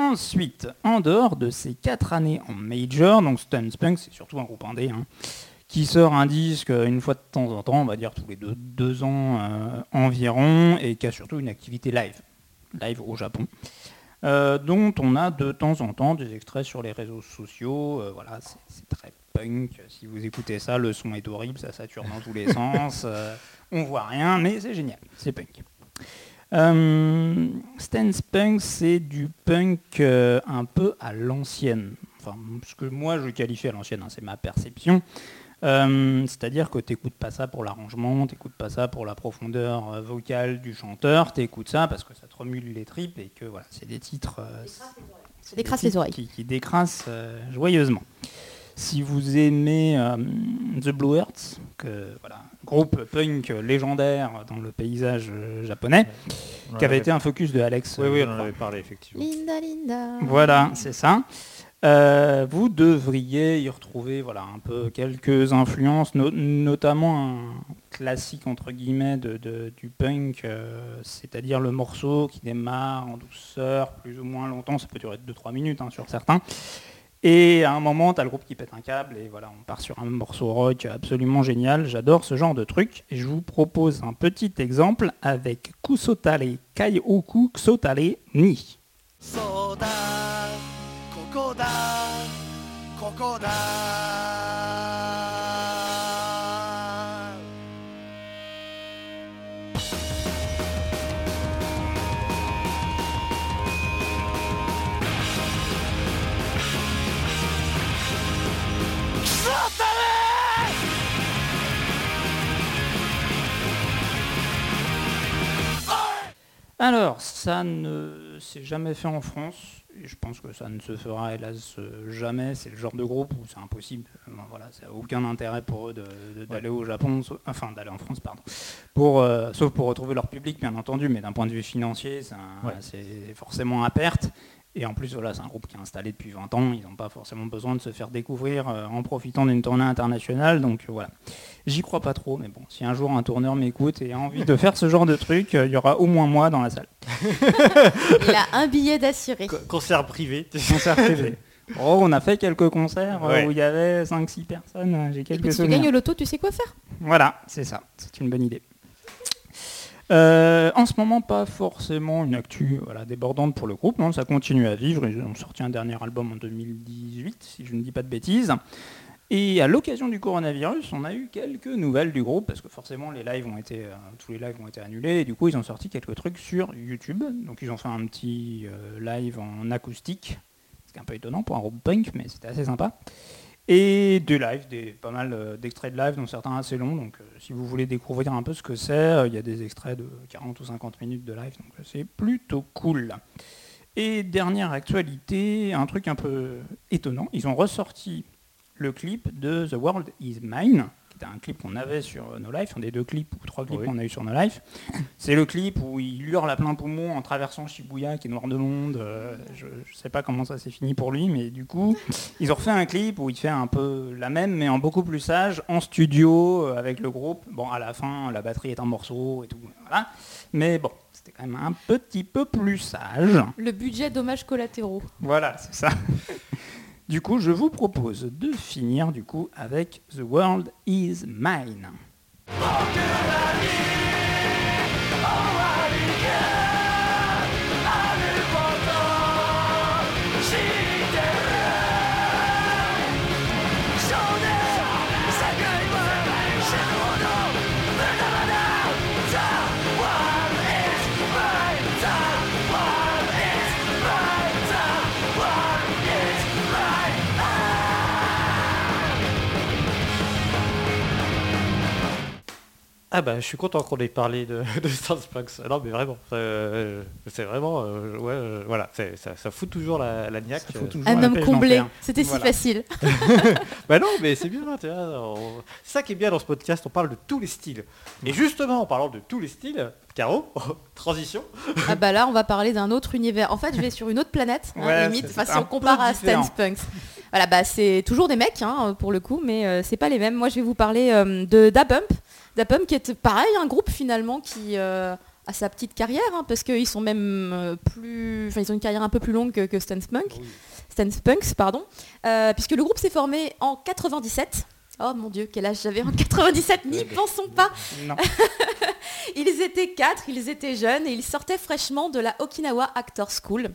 'Ensuite, en dehors de ces quatre années en major, donc Stun Spunk, c'est surtout un groupe indé, hein, qui sort un disque euh, une fois de temps en temps, on va dire tous les deux, deux ans euh, environ, et qui a surtout une activité live, live au Japon, euh, dont on a de temps en temps des extraits sur les réseaux sociaux. euh, voilà, c'est très punk. Si vous écoutez ça, le son est horrible, ça sature dans tous les sens, on voit rien, mais c'est génial, c'est punk. Euh, Stance Punk, c'est du punk euh, un peu à l'ancienne. Enfin, ce que moi je qualifie à l'ancienne, hein, c'est ma perception. Euh, C'est-à-dire que t'écoutes pas ça pour l'arrangement, t'écoutes pas ça pour la profondeur euh, vocale du chanteur, t'écoutes ça parce que ça te remue les tripes et que voilà, c'est des titres, des les oreilles. qui, qui décrassent joyeusement. Si vous aimez euh, The Blue Hearts, que, voilà, groupe punk légendaire dans le paysage euh, japonais, qui avait été un focus de Alex. Oui, euh, oui, on en crois. avait parlé, effectivement. Linda, Linda. Voilà, c'est ça. Euh, vous devriez y retrouver voilà, un peu quelques influences, no- notamment un classique entre guillemets de, de- du punk, euh, c'est-à-dire le morceau qui démarre en douceur, plus ou moins longtemps, ça peut durer 2-3 minutes hein, sur certains. Et à un moment, t'as le groupe qui pète un câble et voilà, on part sur un morceau rock absolument génial. J'adore ce genre de truc. Et je vous propose un petit exemple avec Kusotare Kaioku Kusotare Ni. Alors, ça ne s'est jamais fait en France, et je pense que ça ne se fera hélas jamais. C'est le genre de groupe où c'est impossible. Voilà, ça n'a aucun intérêt pour eux d'aller au Japon, sauf- enfin d'aller en France, pardon. Pour, euh, sauf pour retrouver leur public, bien entendu, mais d'un point de vue financier, Ouais. c'est forcément à perte. Et en plus, voilà, c'est un groupe qui est installé depuis 20 ans. Ils n'ont pas forcément besoin de se faire découvrir euh, en profitant d'une tournée internationale. Donc euh, voilà. J'y crois pas trop, mais bon, si un jour un tourneur m'écoute et a envie de faire ce genre de truc, euh, il y aura au moins moi dans la salle. Il a un billet d'assuré. Co- Concert privé. Concert privé. Oh, on a fait quelques concerts Ouais. où il y avait 5-6 personnes. J'ai Et quelques puis si tu gagnes au loto, tu sais quoi faire? Voilà, c'est ça. C'est une bonne idée. Euh, en ce moment, pas forcément une actu débordante pour le groupe. Non, ça continue à vivre. Ils ont sorti un dernier album en 2018, si je ne dis pas de bêtises. Et à l'occasion du coronavirus, on a eu quelques nouvelles du groupe, parce que forcément les lives ont été, euh, tous les lives ont été annulés, et du coup ils ont sorti quelques trucs sur YouTube. Donc ils ont fait un petit euh, live en acoustique, ce qui est un peu étonnant pour un groupe punk, mais c'était assez sympa. Et des lives, pas mal euh, d'extraits de live, dont certains assez longs. Donc euh, si vous voulez découvrir un peu ce que c'est, euh, il y a des extraits de 40 ou 50 minutes de live, donc c'est plutôt cool. Et dernière actualité, un truc un peu étonnant, ils ont ressorti le clip de The World Is Mine, c'était un clip qu'on avait sur euh, No Life, un des deux clips ou trois clips Oui. qu'on a eu sur No Life. C'est le clip où il hurle à plein poumon en traversant Shibuya qui est noir de monde. Euh, je, je sais pas comment ça s'est fini pour lui, mais du coup, ils ont refait un clip où il fait un peu la même, mais en beaucoup plus sage, en studio euh, avec le groupe. Bon, à la fin, la batterie est un morceau et tout, voilà. Mais bon, c'était quand même un petit peu plus sage. Le budget dommages collatéraux. Voilà, c'est ça. du coup, je vous propose de finir du coup avec The World Is Mine. Ah bah je suis content qu'on ait parlé de, de Starbucks. Non mais vraiment, euh, c'est vraiment, euh, ouais, euh, voilà, ça, ça fout toujours la, la niaque. Un homme comblé. C'était Voilà. si facile. Bah non, mais c'est bien, c'est ça qui est bien dans ce podcast, on parle de tous les styles. Et justement, en parlant de tous les styles, Caro, transition, Ah bah là, on va parler d'un autre univers. En fait, je vais sur une autre planète, hein, Ouais, limite. Enfin, si on compare à Spunks. Voilà, bah c'est toujours des mecs, hein, pour le coup, mais euh, c'est pas les mêmes. Moi, je vais vous parler euh, de Da Pump. Da Pump qui est pareil, un groupe finalement qui euh, a sa petite carrière, hein, parce qu'ils sont même euh, plus... Enfin, ils ont une carrière un peu plus longue que, que Stan Spunk. Stan Spunks, pardon. Euh, puisque le groupe s'est formé en 97. Oh mon dieu, quel âge j'avais en 97, n'y pensons pas Non. Ils étaient quatre, ils étaient jeunes et ils sortaient fraîchement de la Okinawa Actor School.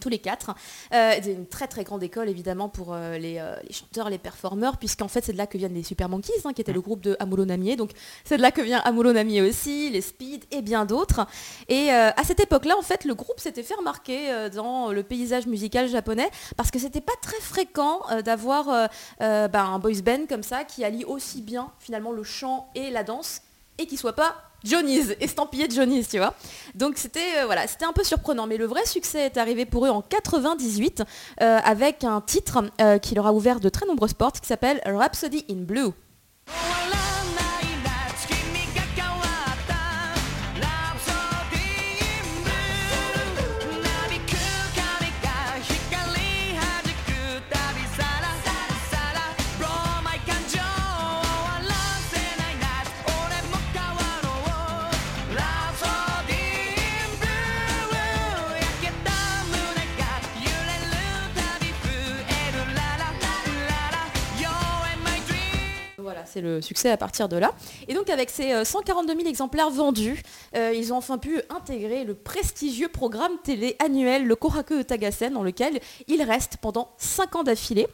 Tous les quatre. Euh, une très très grande école évidemment pour euh, les, euh, les chanteurs, les performeurs, puisqu'en fait c'est de là que viennent les Super Monkeys, hein, qui étaient le groupe de Amuro Namie. Donc c'est de là que vient Amuro Namie aussi, les Speed et bien d'autres. Et euh, à cette époque-là, en fait, le groupe s'était fait remarquer dans le paysage musical japonais parce que c'était pas très fréquent d'avoir ben, un boys band comme ça qui allie aussi bien finalement le chant et la danse et qui soit pas Johnny's, estampillé Johnny's, tu vois. Donc c'était euh, voilà, un peu surprenant, mais le vrai succès est arrivé pour eux en 98 euh, avec un titre euh, qui leur a ouvert de très nombreuses portes qui s'appelle Rhapsody in Blue. C'est le succès à partir de là. Et donc avec ces euh, 142 000 exemplaires vendus, euh, ils ont enfin pu intégrer le prestigieux programme télé annuel, le Kohaku Utagasen, dans lequel ils restent pendant 5 ans d'affilée.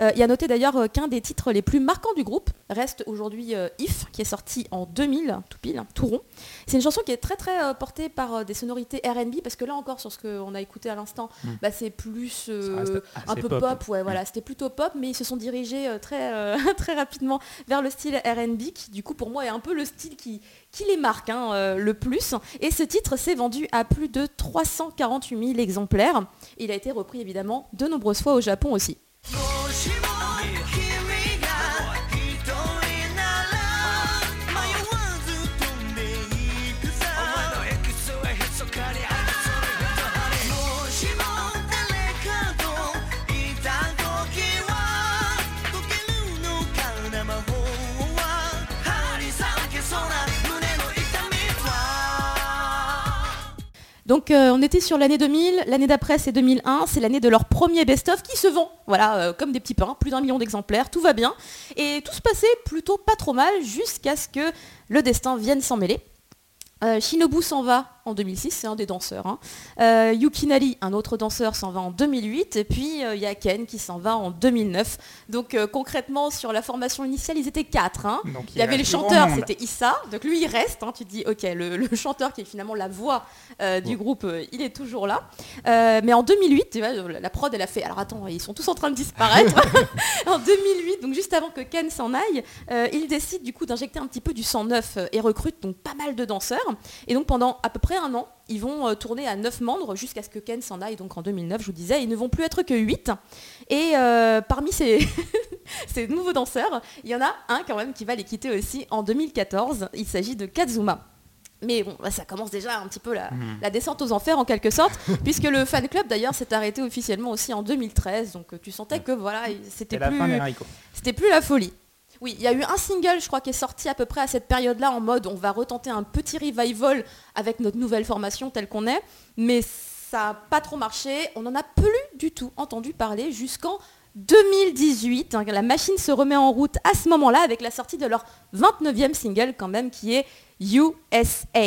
Euh, il y a noté d'ailleurs euh, qu'un des titres les plus marquants du groupe reste aujourd'hui euh, If, qui est sorti en 2000, tout pile, tout rond. C'est une chanson qui est très très euh, portée par euh, des sonorités R&B, parce que là encore, sur ce qu'on a écouté à l'instant, bah, c'est plus euh, un peu pop. pop, ouais, voilà, c'était plutôt pop, mais ils se sont dirigés euh, très, euh, très rapidement vers le style R&B, qui du coup pour moi est un peu le style qui, les marque hein, euh, le plus. Et ce titre s'est vendu à plus de 348 000 exemplaires. Il a été repris évidemment de nombreuses fois au Japon aussi. Donc euh, on était sur l'année 2000, l'année d'après c'est 2001, c'est l'année de leur premier best-of qui se vend, voilà, euh, comme des petits pains, plus d'un million d'exemplaires, tout va bien. Et tout se passait plutôt pas trop mal jusqu'à ce que le destin vienne s'en mêler. Euh, Shinobu s'en va en 2006, c'est un des danseurs. hein. Euh, Yukinari, un autre danseur, s'en va en 2008. Et puis euh, il y a Ken qui s'en va en 2009. Donc euh, concrètement, sur la formation initiale, ils étaient quatre. hein. Donc, Il y avait le chanteur, c'était Issa. Donc lui, il reste. hein. tu te dis, ok, le, le chanteur qui est finalement la voix du groupe, il est toujours là. Mais en 2008, tu vois, la prod, elle a fait. Alors attends, ils sont tous en train de disparaître. en 2008, donc juste avant que Ken s'en aille, euh, il décide du coup d'injecter un petit peu du sang neuf et recrute donc pas mal de danseurs. Et donc pendant à peu près un an, ils vont euh, tourner à 9 membres jusqu'à ce que Ken s'en aille, donc en 2009, je vous disais, ils ne vont plus être que 8. Et euh, parmi ces, ces nouveaux danseurs, il y en a un quand même qui va les quitter aussi en 2014. Il s'agit de Kazuma. Mais bon, bah, ça commence déjà un petit peu la, la descente aux enfers en quelque sorte, puisque le fan club d'ailleurs s'est arrêté officiellement aussi en 2013, donc euh, tu sentais que voilà, il- c'était C'est la fin plus, c'était plus la folie. Oui, il y a eu un single, je crois, qui est sorti à peu près à cette période-là en mode on va retenter un petit revival avec notre nouvelle formation telle qu'on est, mais ça n'a pas trop marché. On n'en a plus du tout entendu parler jusqu'en 2018. hein, La machine se remet en route à ce moment-là avec la sortie de leur 29e single quand même qui est USA.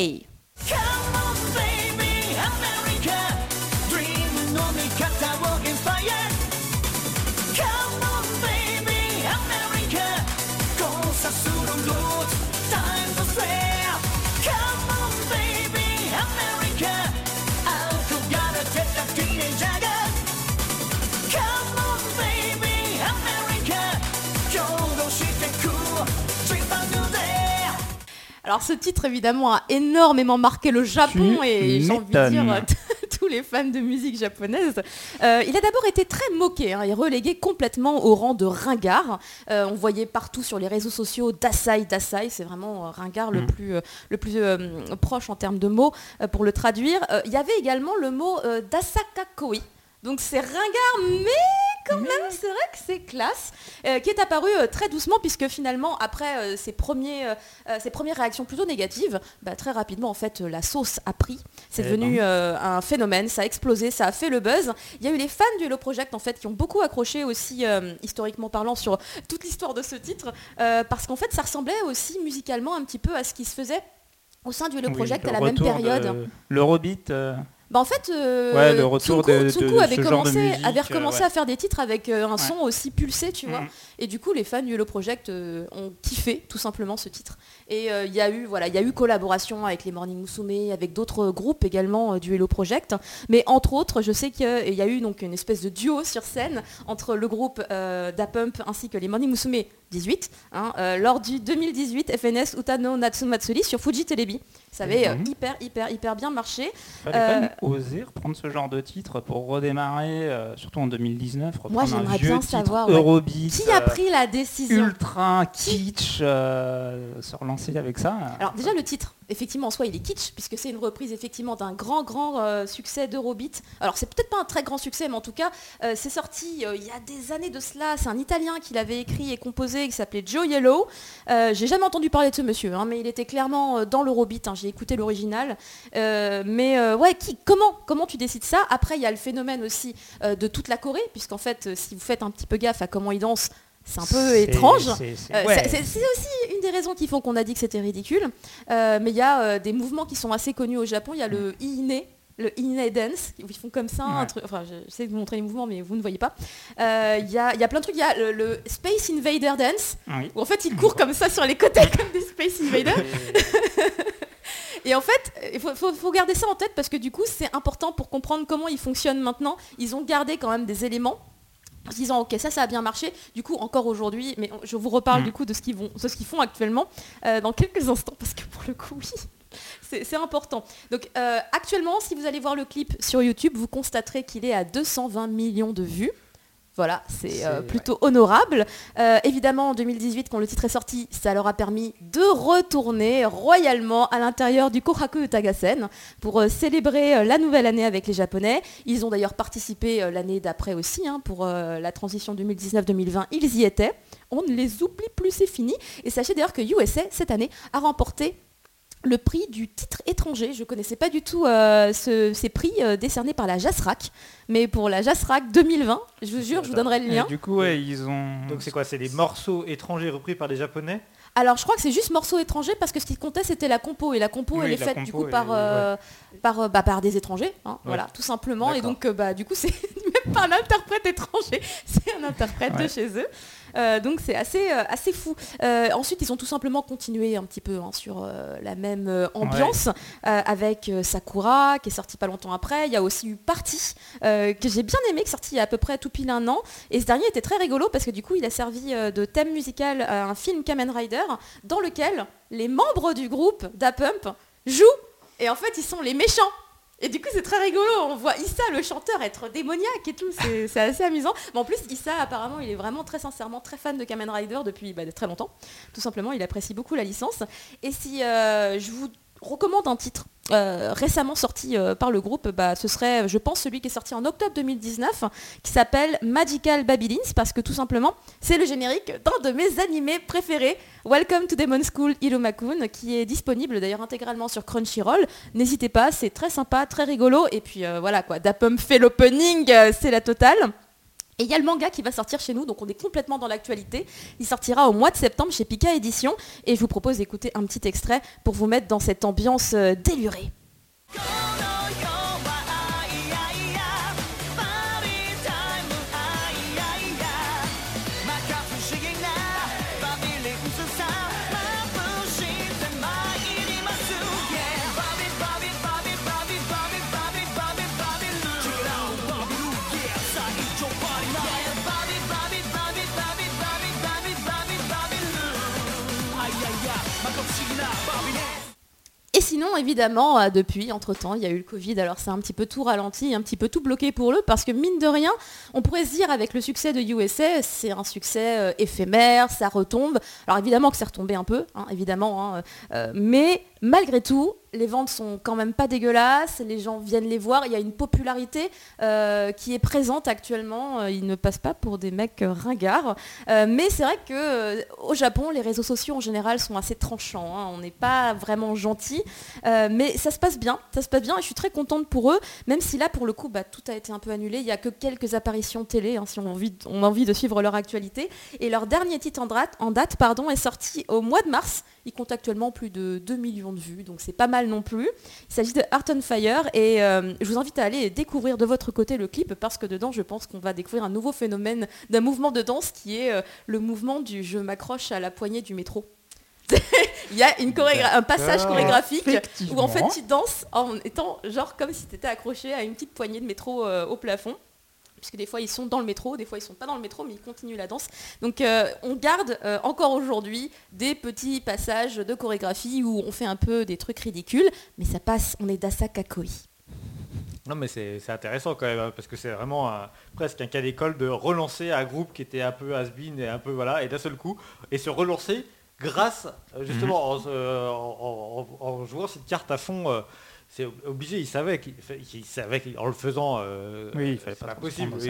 Alors ce titre évidemment a énormément marqué le Japon Tu et j'ai envie de dire tous les fans de musique japonaise. Euh, il a d'abord été très moqué hein, et relégué complètement au rang de ringard. Euh, on voyait partout sur les réseaux sociaux Dasai Dasai, c'est vraiment euh, ringard le Mm. plus, le plus proche en termes de mots pour le traduire. Il y avait également le mot Dasakakoi. Donc c'est ringard mais quand même c'est vrai que c'est classe, euh, qui est apparu euh, très doucement puisque finalement après euh, ses, premiers, ses premières réactions plutôt négatives, bah, très rapidement en fait la sauce a pris. C'est Eh devenu ben. un phénomène, ça a explosé, ça a fait le buzz. Il y a eu les fans du Hello Project en fait qui ont beaucoup accroché aussi historiquement parlant sur toute l'histoire de ce titre parce qu'en fait ça ressemblait aussi musicalement un petit peu à ce qui se faisait au sein du Hello Project le à la même période. de L'Eurobeat. euh, Bah en fait, euh, Ouais, le retour Tsunku, de- de- Tsunku de avait, ce genre de commencé, musique, avait euh, recommencé ouais. à faire des titres avec euh, un son aussi pulsé, tu vois. Mhm. Et du coup, les fans du Hello Project euh, ont kiffé tout simplement ce titre. Et euh, il y a eu voilà, il y a eu collaboration avec les Morning Musume, avec d'autres groupes également euh, du Hello Project. Mais entre autres, je sais qu'il y a eu donc une espèce de duo sur scène entre le groupe euh, Da Pump ainsi que les Morning Musume 18 hein, euh, lors du 2018 FNS Utano Natsumatsuri sur Fuji Telebi. Ça avait euh, Mhm. hyper hyper hyper bien marché. Fallait Euh, quand même oser reprendre ce genre de titre pour redémarrer, euh, surtout en 2019. reprendre Moi, un j'aimerais bien titre savoir, ouais. Eurobeat, Qui a euh, pris la décision ultra kitsch, euh, se relancer avec ça. Alors déjà le titre, effectivement en soi il est kitsch puisque c'est une reprise effectivement d'un grand grand euh, succès d'Eurobeat. Alors c'est peut-être pas un très grand succès mais en tout cas euh, c'est sorti euh, il y a des années de cela. C'est un Italien qui l'avait écrit et composé qui s'appelait Joe Yellow. J'ai jamais entendu parler de ce monsieur hein, mais il était clairement dans l'Eurobeat. hein. J'ai écouté l'original. Mais ouais qui, comment comment tu décides ça? Après il y a le phénomène aussi de toute la Corée puisqu'en fait si vous faites un petit peu gaffe à comment ils dansent c'est un peu étrange. c'est- Euh, ouais. c'est- aussi une des raisons qui font qu'on a dit que c'était ridicule. Euh, mais il y a euh, des mouvements qui sont assez connus au Japon. Il y a le Ine, le Ine Dance, où ils font comme ça. un truc- enfin, je sais vous montrer les mouvements, mais vous ne voyez pas. Euh, Il y, a, il y a plein de trucs. Il y a le, le Space Invader Dance, Oui. où en fait ils courent comme ça sur les côtés comme des Space Invaders. Et en fait, il faut, faut- faut garder ça en tête parce que du coup, c'est important pour comprendre comment ils fonctionnent maintenant. Ils ont gardé quand même des éléments en se disant ok ça ça a bien marché. Du coup encore aujourd'hui mais je vous reparle Mm. du coup de ce qu'ils vont de ce qu'ils font actuellement euh, dans quelques instants parce que pour le coup oui c'est c'est important. Donc euh, actuellement si vous allez voir le clip sur YouTube vous constaterez qu'il est à 220 millions de vues voilà, c'est euh, plutôt honorable. Euh, évidemment, en 2018, quand le titre est sorti, ça leur a permis de retourner royalement à l'intérieur du Kohaku Utagasen pour euh, célébrer la nouvelle année avec les Japonais. Ils ont d'ailleurs participé l'année d'après aussi, hein, pour la transition 2019-2020, ils y étaient. On ne les oublie plus, c'est fini. Et sachez d'ailleurs que USA, cette année, a remporté le prix du titre étranger. Je ne connaissais pas du tout euh, ce- ces prix euh, décernés par la JASRAC. Mais pour la JASRAC 2020, je vous jure, je vous donnerai le Et lien. du coup, ouais, ils ont. Donc c'est quoi C'est des morceaux étrangers repris par des japonais? Alors je crois que c'est juste morceaux étrangers parce que ce qui comptait c'était la compo et la compo Oui, elle est faite du coup par, euh, par, bah, par des étrangers, hein, voilà, tout simplement. Et donc bah, du coup c'est même pas un interprète étranger, c'est un interprète de chez eux. Euh, donc c'est assez, euh, assez fou. Euh, ensuite ils ont tout simplement continué un petit peu hein, sur la même ambiance avec Sakura qui est sorti pas longtemps après. Il y a aussi eu Party que j'ai bien aimé, qui est sorti il y a à peu près tout pile un an. Et ce dernier était très rigolo parce que du coup il a servi de thème musical à un film Kamen Rider dans lequel les membres du groupe Da Pump jouent et en fait ils sont les méchants. Et du coup c'est très rigolo, on voit Issa le chanteur être démoniaque et tout, c'est assez amusant. Mais en plus Issa apparemment il est vraiment très sincèrement très fan de Kamen Rider depuis bah, très longtemps. Tout simplement il apprécie beaucoup la licence. Et si euh, je vous recommande un titre euh, récemment sorti euh, par le groupe, bah, ce serait je pense celui qui est sorti en octobre 2019 qui s'appelle Magical Babylins parce que tout simplement c'est le générique d'un de mes animés préférés, Welcome to Demon School Irumakun, qui est disponible d'ailleurs intégralement sur Crunchyroll. N'hésitez pas, c'est très sympa, très rigolo. Et puis euh, voilà quoi, Dapum fait l'opening, c'est la totale. Et il y a le manga qui va sortir chez nous, donc on est complètement dans l'actualité. Il sortira au mois de septembre chez Pika Édition. Et je vous propose d'écouter un petit extrait pour vous mettre dans cette ambiance euh, délurée. Et sinon, évidemment, euh, depuis, entre-temps, il y a eu le Covid, alors c'est un petit peu tout ralenti, un petit peu tout bloqué pour eux, parce que mine de rien, on pourrait se dire avec le succès de USA, c'est un succès euh, éphémère, ça retombe. Alors évidemment que c'est retombé un peu, hein, évidemment, hein, euh, mais malgré tout, les ventes sont quand même pas dégueulasses, les gens viennent les voir, il y a une popularité euh, qui est présente actuellement, euh, ils ne passent pas pour des mecs euh, ringards, mais c'est vrai que euh, au Japon, les réseaux sociaux en général sont assez tranchants, hein, on n'est pas vraiment gentil, mais ça se passe bien, ça se passe bien et je suis très contente pour eux, même si là pour le coup bah, tout a été un peu annulé, il n'y a que quelques apparitions télé hein, si on a, envie, on a envie de suivre leur actualité, et leur dernier titre en date, en date pardon, est sorti au mois de mars, il compte actuellement plus de 2 millions de vues, donc c'est pas mal non plus. Il s'agit de Heart on Fire et euh, je vous invite à aller découvrir de votre côté le clip parce que dedans je pense qu'on va découvrir un nouveau phénomène d'un mouvement de danse qui est euh, le mouvement du je m'accroche à la poignée du métro. Il y a une un passage chorégraphique où en fait tu danses en étant genre comme si tu étais accroché à une petite poignée de métro euh, au plafond. Puisque des fois ils sont dans le métro, des fois ils sont pas dans le métro, mais ils continuent la danse. Donc euh, on garde euh, encore aujourd'hui des petits passages de chorégraphie où on fait un peu des trucs ridicules, mais ça passe, on est d'Asa Kakoi. Non mais c'est c'est intéressant quand même, hein, parce que c'est vraiment un- presque un cas d'école de relancer un groupe qui était un peu has-been et un peu voilà, et d'un seul coup, et se relancer grâce euh, justement en, se- en- en- en jouant cette carte à fond. euh, c'est obligé, il savait qu'il savait qu'en le faisant, euh, Oui, il fallait c'est pas possible. Oui,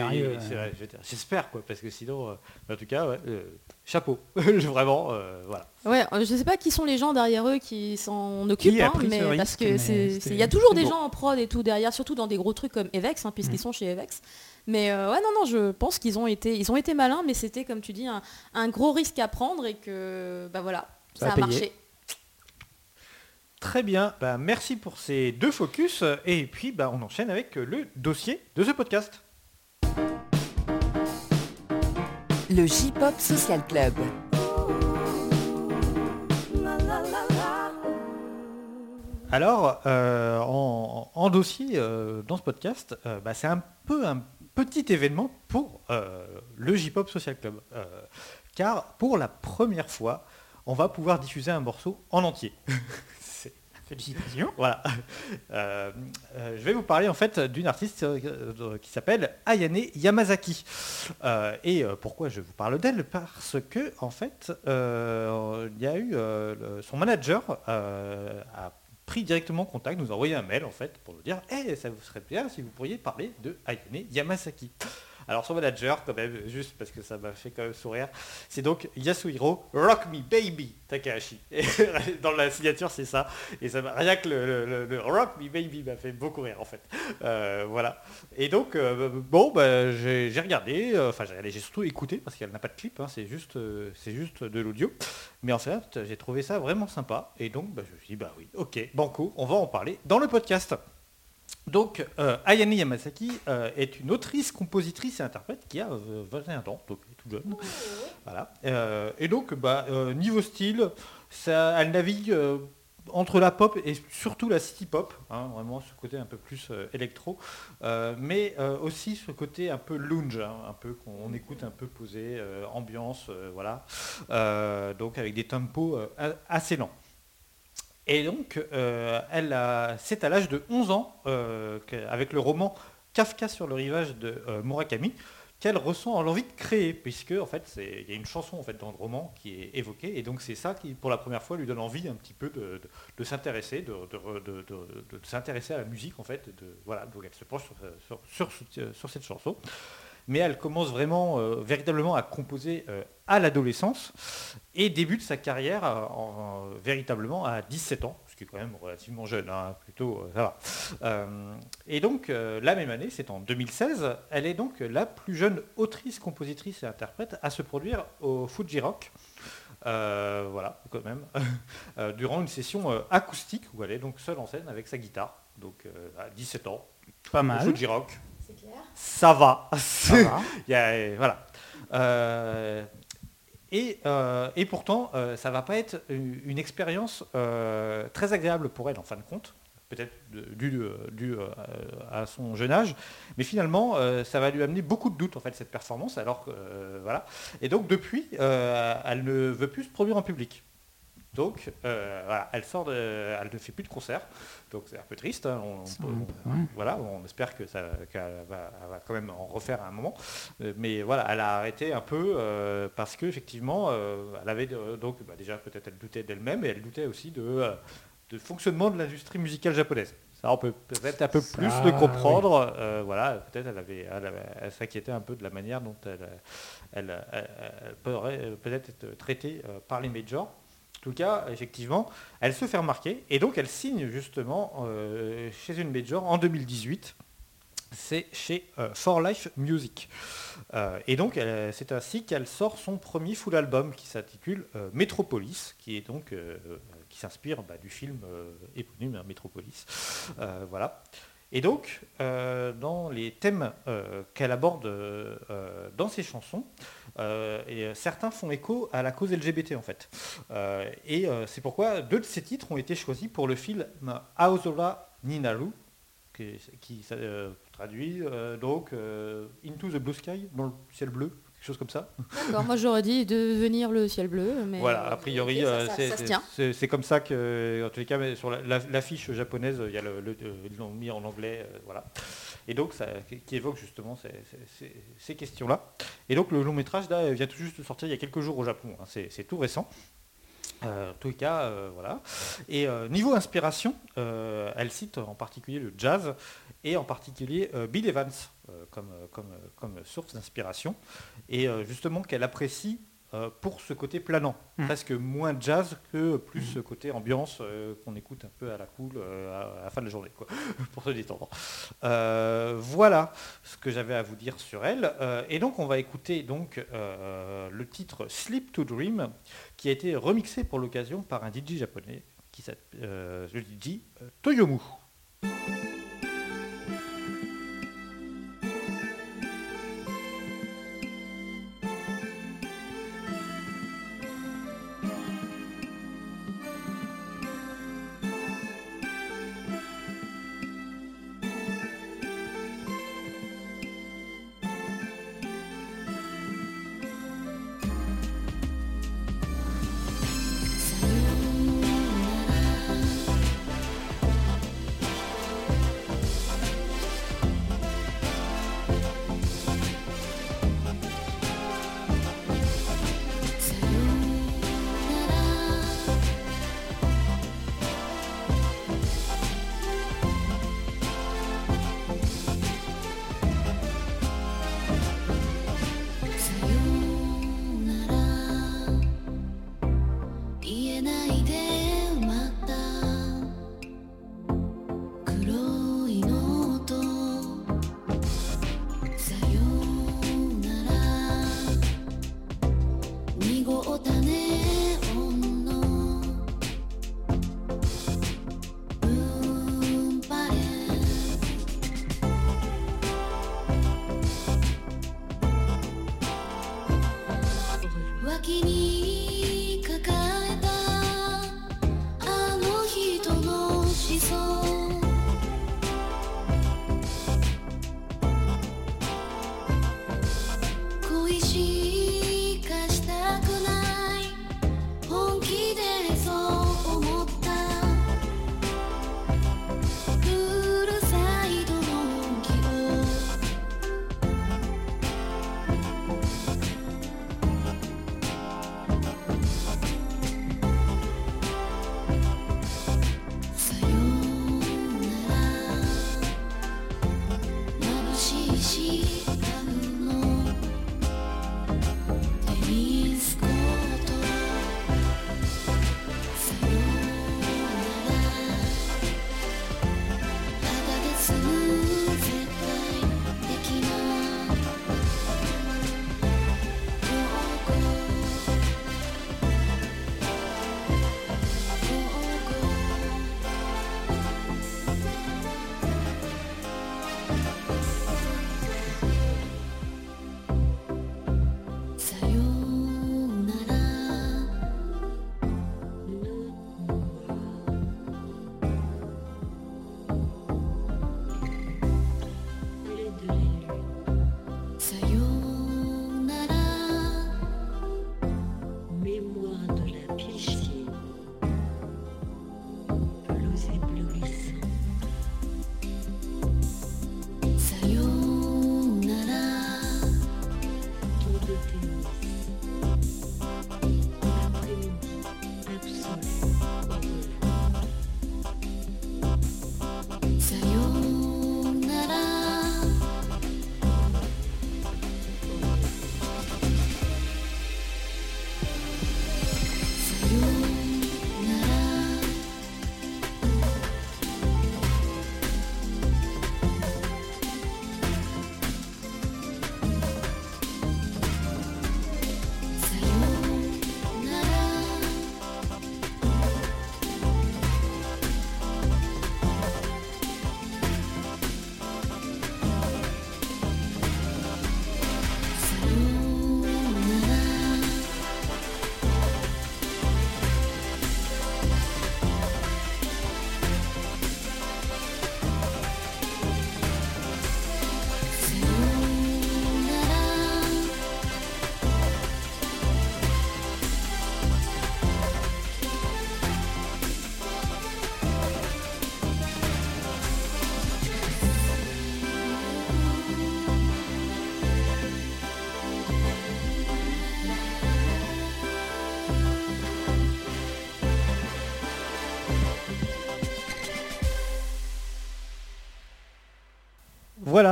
J'espère quoi, parce que sinon, euh, en tout cas, ouais, euh, chapeau, vraiment, euh, voilà. Ouais, euh, je sais pas qui sont les gens derrière eux qui s'en occupent, hein, mais risque, parce que c'est, il y a toujours des bon. gens en prod et tout derrière, surtout dans des gros trucs comme Evex, hein, puisqu'ils Mm. sont chez Evex. Mais euh, ouais, non, non, je pense qu'ils ont été, ils ont été malins, mais c'était comme tu dis un, un gros risque à prendre et que bah voilà, Ça ça, a marché. Très bien, bah, merci pour ces deux focus, et puis bah, on enchaîne avec le dossier de ce podcast. Le J-Pop Social Club. Alors, euh, en, en dossier euh, dans ce podcast, euh, bah, c'est un peu un petit événement pour le J-Pop Social Club. Car pour la première fois, on va pouvoir diffuser un morceau en entier. Voilà. Euh, euh, je vais vous parler en fait d'une artiste euh, qui s'appelle Ayane Yamazaki. Et pourquoi je vous parle d'elle? Parce que en fait, il y a eu son manager a pris directement contact, nous a envoyé un mail en fait pour nous dire Eh, ça vous serait bien si vous pourriez parler de Ayane Yamasaki. Alors son manager, quand même, juste parce que ça m'a fait quand même sourire, c'est donc Yasuhiro Rock Me Baby Takahashi. Dans la signature, c'est ça. Et ça rien que le, Rock Me Baby m'a fait beaucoup rire en fait. Euh, voilà. Et donc, euh, bon, bah, j'ai regardé, euh, enfin j'ai surtout écouté parce qu'elle n'a pas de clip, hein, c'est juste, c'est juste de l'audio. Mais en fait, j'ai trouvé ça vraiment sympa. Et donc, bah, je me suis dit, bah oui, ok, banco, on va en parler dans le podcast. Donc, euh, Ayane Yamasaki euh, est une autrice, compositrice et interprète qui a euh, 21 ans, donc elle est toute jeune. Voilà. Euh, et donc, bah, euh, niveau style, ça, elle navigue euh, entre la pop et surtout la city pop, hein, vraiment ce côté un peu plus euh, électro, euh, mais euh, aussi ce côté un peu lounge, hein, un peu qu'on écoute un peu posé, euh, ambiance, euh, voilà. Euh, donc avec des tempos euh, assez lents. Et donc, euh, elle c'est à l'âge de 11 ans, euh, avec le roman Kafka sur le rivage de euh, Murakami, qu'elle ressent l'envie de créer, puisque en fait, il y a une chanson en fait dans le roman qui est évoquée, et donc c'est ça qui, pour la première fois, lui donne envie un petit peu de, s'intéresser, de, s'intéresser à la musique en fait. De, voilà, donc elle se penche sur cette chanson. Mais elle commence vraiment, euh, véritablement à composer euh, à l'adolescence et débute sa carrière euh, en- véritablement à 17 ans, ce qui est quand même relativement jeune, hein, plutôt ça va. Et donc la même année, c'est en 2016, elle est donc la plus jeune autrice, compositrice et interprète à se produire au Fuji Rock. Euh, voilà, quand même, Euh, durant une session euh, acoustique où elle est donc seule en scène avec sa guitare, donc à 17 ans, Pas mal. Fuji Rock. Ça va. Ça va. Voilà. Euh, et, euh, et pourtant, euh, ça va pas être une, expérience euh, très agréable pour elle en fin de compte, peut-être dû, dû, à son jeune âge, mais finalement, ça va lui amener beaucoup de doutes en fait cette performance. Alors que, voilà. Et donc depuis, elle ne veut plus se produire en public. Donc euh, voilà, elle sort de, elle ne fait plus de concerts, donc c'est un peu triste. hein, on- ouais. voilà, on espère que ça, qu'elle va, quand même en refaire à un moment. Euh, Mais voilà, elle a arrêté un peu euh, parce qu'effectivement, elle avait donc bah, déjà peut-être elle doutait d'elle-même et elle doutait aussi de, euh, de fonctionnement de l'industrie musicale japonaise. Ça, on peut peut-être un peu Ça, plus le comprendre. euh, voilà, peut-être elle avait, elle, avait- elle s'inquiétait un peu de la manière dont elle, elle, elle- elle pourrait peut-être être traitée euh, par les majors. Tout cas, effectivement, elle se fait remarquer et donc elle signe justement euh, chez une major en 2018. C'est chez euh, For Life Music. Euh, et donc, c'est ainsi qu'elle sort son premier full album qui s'intitule euh, Metropolis, qui est donc qui s'inspire bah, du film éponyme hein, Metropolis. Voilà. Et donc, euh, dans les thèmes euh, qu'elle aborde euh, dans ses chansons, certains font écho à la cause LGBT en fait. Et c'est pourquoi deux de ces titres ont été choisis pour le film Aozora Ninaru, qui, qui traduit donc Into the Blue Sky, dans le ciel bleu, quelque chose comme ça. D'accord, moi j'aurais dit de venir le ciel bleu, mais Voilà, a priori, euh, c'est- comme ça que, en tous les cas, mais sur la- la- l'affiche japonaise, il y a le, le- euh, ils l'ont mis en anglais, euh, voilà. Et donc, ça, qui- évoque justement ces, ces- ces- ces questions-là. Et donc, le long métrage là, vient tout juste de sortir il y a quelques jours au Japon. hein, c'est tout récent. Euh, en tous les cas, euh, voilà. Et niveau inspiration, elle cite en particulier le jazz et en particulier Bill Evans comme, euh, comme, euh, comme source d'inspiration. Et euh, justement qu'elle apprécie euh, pour ce côté planant, Mm. presque moins jazz que plus ce côté ambiance euh, qu'on écoute un peu à la cool euh, à, à la fin de la journée, quoi, pour se détendre. Euh, voilà ce que j'avais à vous dire sur elle. Euh, et donc on va écouter donc euh, le titre Sleep to Dream, qui a été remixé pour l'occasion par un DJ japonais, qui s'appelle euh, le DJ euh, Toyomu.「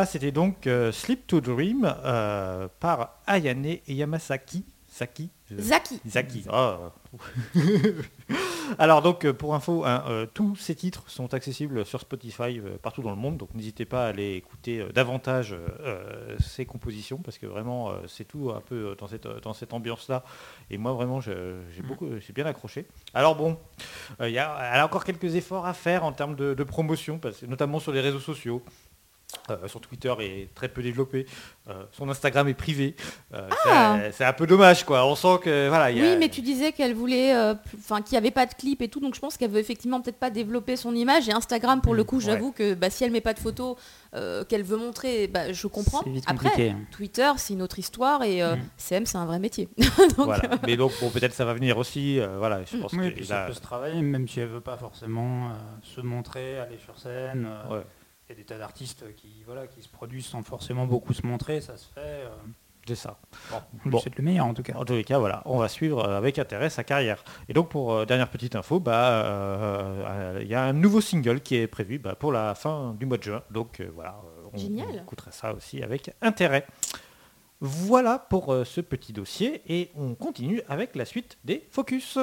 Voilà, c'était donc euh, Sleep to Dream euh, par Ayane Yamasaki. Saki je- Zaki. Zaki. oh. Alors donc euh, pour info, hein, euh, tous ces titres sont accessibles sur Spotify euh, partout dans le monde, donc n'hésitez pas à aller écouter euh, davantage euh, euh, ces compositions parce que vraiment euh, c'est tout un peu euh, dans cette, euh, dans cette ambiance-là. Et moi vraiment j'ai beaucoup, j'ai bien accroché. Alors bon, euh, il y a, elle a encore quelques efforts à faire en termes de, de promotion, parce que, notamment sur les réseaux sociaux. Euh, son Twitter est très peu développé, Euh, son Instagram est privé. Euh, Ah. c'est- un peu dommage quoi. On sent que voilà. il y a- Oui, mais tu disais qu'elle voulait, euh, enfin, qu'il n'y avait pas de clip et tout, donc je pense qu'elle veut effectivement peut-être pas développer son image. Et Instagram, pour le coup, ouais. j'avoue que bah, si elle met pas de photos euh, qu'elle veut montrer, bah, je comprends. Après, compliqué. Twitter, c'est une autre histoire et euh, Mm. CM, c'est un vrai métier. Donc, Voilà. Mais donc bon, peut-être ça va venir aussi. euh, voilà, je Mm. pense Oui, que puis là- ça peut se travailler, même si elle veut pas forcément euh, se montrer, aller sur scène. euh, Ouais. Il y a des tas d'artistes qui, voilà, qui se produisent sans forcément beaucoup se montrer, ça se fait. euh, c'est ça. bon, c'est le meilleur en tout cas. En tous les cas, voilà, on va suivre euh, avec intérêt sa carrière. Et donc pour euh, dernière petite info, bah, euh, euh, il y a un nouveau single qui est prévu bah, pour la fin du mois de juin. Donc euh, voilà, euh, on, Génial. on écoutera ça aussi avec intérêt. Voilà pour euh, ce petit dossier et on continue avec la suite des focus.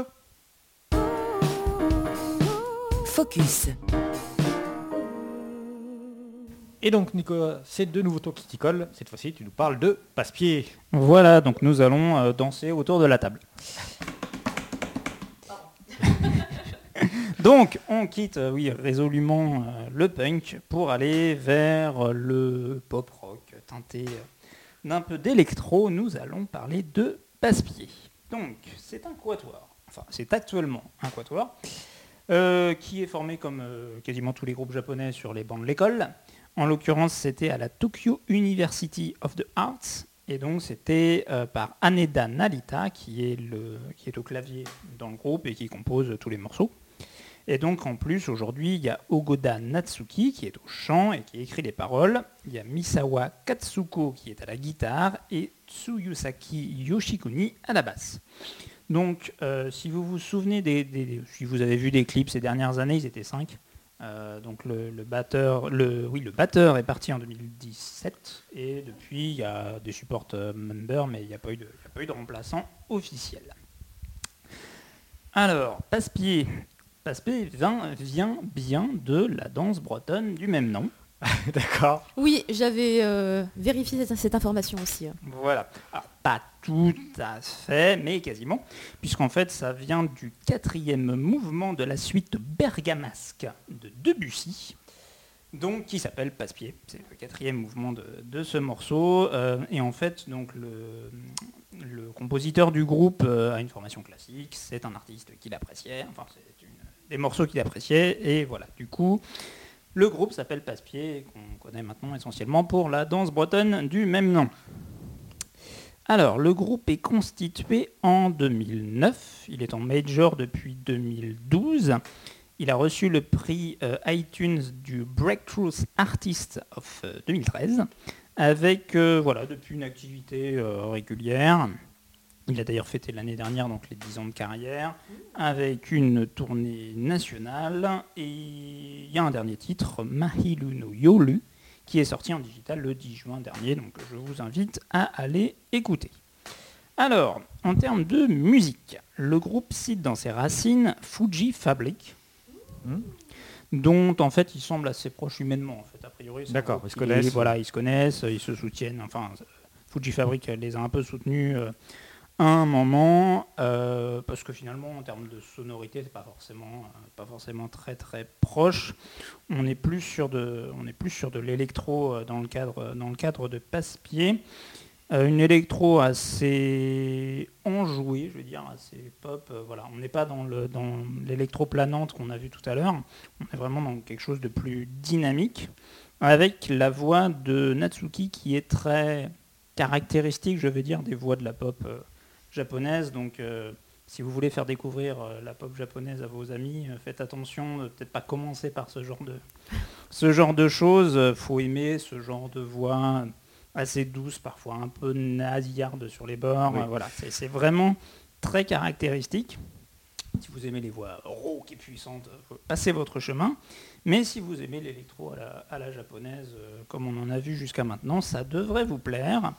Focus. Et donc Nicolas, c'est de nouveau toi qui t'y colle. Cette fois-ci, tu nous parles de passe-pied. Voilà, donc nous allons euh, danser autour de la table. donc on quitte, euh, oui, résolument euh, le punk pour aller vers le pop rock teinté d'un peu d'électro. Nous allons parler de passe-pied. Donc c'est un quatuor, enfin c'est actuellement un quatuor, qui est formé comme quasiment tous les groupes japonais sur les bancs de l'école. En l'occurrence, c'était à la Tokyo University of the Arts. Et donc, c'était euh, par Aneda Narita, qui est, le, qui est au clavier dans le groupe et qui compose tous les morceaux. Et donc, en plus, aujourd'hui, il y a Ogoda Natsuki, qui est au chant et qui écrit les paroles. Il y a Misawa Katsuko, qui est à la guitare. Et Tsuyusaki Yoshikuni à la basse. Donc, euh, si vous vous souvenez, des, des- si vous avez vu des clips ces dernières années, ils étaient cinq. Euh, donc le, batteur, oui, le batteur est parti en 2017 et depuis il y a des support euh, members, mais il n'y a pas eu de, remplaçant officiel. Alors, passe-pied. Passe-pied vient bien de la danse bretonne du même nom. D'accord. Oui, j'avais euh, vérifié cette, cette information aussi. Voilà. Alors, pas tout à fait, mais quasiment, puisqu'en fait, ça vient du quatrième mouvement de la suite Bergamasque de Debussy, donc qui s'appelle Passe-Pied. C'est le quatrième mouvement de, de ce morceau. euh, et en fait, donc le, le compositeur du groupe euh, a une formation classique, c'est un artiste qu'il appréciait, enfin, c'est des morceaux qu'il appréciait, et voilà. Du coup, le groupe s'appelle Passe-Pied, qu'on connaît maintenant essentiellement pour la danse bretonne du même nom. Alors, le groupe est constitué en 2009. Il est en major depuis 2012. Il a reçu le prix euh, iTunes du Breakthrough Artist of euh, 2013, avec, euh, voilà, depuis une activité euh, régulière. Il a d'ailleurs fêté l'année dernière donc les 10 ans de carrière, avec une tournée nationale. Et il y a un dernier titre, Mahilu no Yolu, qui est sorti en digital le 10 juin dernier, donc je vous invite à aller écouter. Alors, en termes de musique, le groupe cite dans ses racines Fuji Fabric, Hmm. dont en fait ils semblent assez proches humainement. En fait, a priori, D'accord, ils se connaissent. Voilà, ils se connaissent, ils se soutiennent. Enfin, Fuji Fabric les a un peu soutenus euh, un moment, euh, parce que finalement, en termes de sonorité, c'est pas forcément, euh, pas forcément très très proche. On est plus sur de, on est plus sur de l'électro euh, dans le cadre, dans le cadre de passe-pied. Euh, une électro assez enjouée, je veux dire, assez pop. voilà, on n'est pas dans le dans l'électro planante qu'on a vu tout à l'heure. On est vraiment dans quelque chose de plus dynamique, avec la voix de Natsuki qui est très caractéristique, je veux dire, des voix de la pop japonaise. Donc, euh, si vous voulez faire découvrir euh, la pop japonaise à vos amis, euh, faites attention de peut-être pas commencer par ce genre de ce genre de choses. Faut aimer ce genre de voix assez douce, parfois un peu nasillarde sur les bords. Oui. Voilà, c'est vraiment très caractéristique. Si vous aimez les voix rauques et puissantes, passer votre chemin. Mais si vous aimez l'électro à la, à la japonaise, comme on en a vu jusqu'à maintenant, ça devrait vous plaire.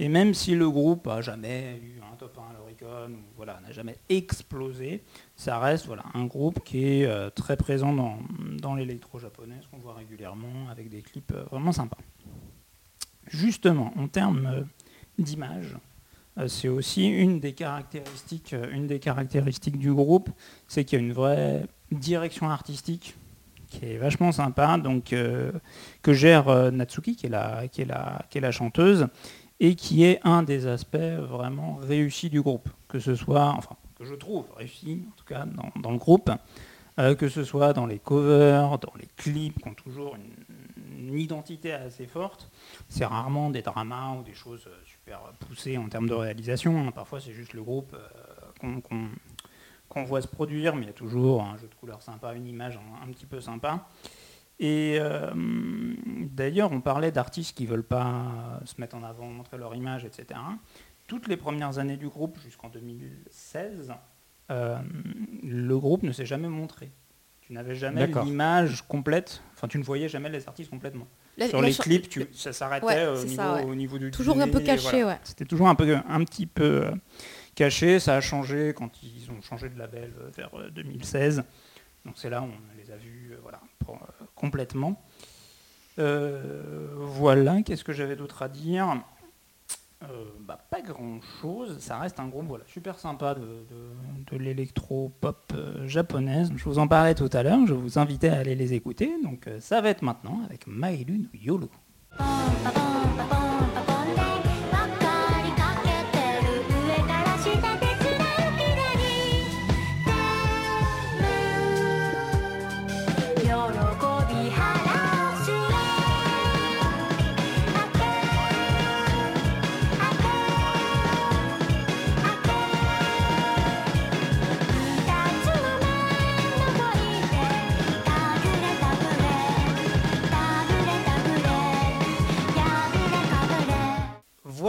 Et même si le groupe a jamais eu un top 1 à l'Oricon, voilà, n'a jamais explosé, ça reste voilà, un groupe qui est euh, très présent dans, dans l'électro japonaise, qu'on voit régulièrement, avec des clips euh, vraiment sympas. Justement, en termes euh, d'image, c'est aussi une des caractéristiques, une des caractéristiques du groupe, c'est qu'il y a une vraie direction artistique qui est vachement sympa, donc que gère Natsuki, qui est, la, qui, est la, qui est la chanteuse, et qui est un des aspects vraiment réussis du groupe, que ce soit, enfin, que je trouve réussi, en tout cas dans, le groupe, euh, que ce soit dans les covers, dans les clips, qui ont toujours une, identité assez forte. C'est rarement des dramas ou des choses euh, super poussées en termes de réalisation. hein. Parfois, c'est juste le groupe euh, qu'on voit se produire, mais il y a toujours un jeu de couleurs sympa, une image un petit peu sympa. Et euh, d'ailleurs, on parlait d'artistes qui veulent pas se mettre en avant, montrer leur image, etc. Toutes les premières années du groupe, jusqu'en 2016, euh, le groupe ne s'est jamais montré. Tu n'avais jamais l'image complète, enfin tu ne voyais jamais les artistes complètement. La- Sur la les clips, tu- ça s'arrêtait Ouais, au, niveau, ça, ouais. au niveau du Toujours un peu caché, voilà. ouais. C'était toujours un, peu, un petit peu euh, caché. Ça a changé quand ils ont changé de label euh, vers euh, 2016. Donc c'est là où on les a vus euh, voilà, pour, euh, complètement. Euh, voilà, qu'est-ce que j'avais d'autre à dire Euh, bah, Pas grand-chose. Ça reste un groupe voilà, super sympa de, l'électro-pop euh, japonaise. Je vous en parlais tout à l'heure. Je vous invitais à aller les écouter. Donc ça va être maintenant avec Mailu no Yolo.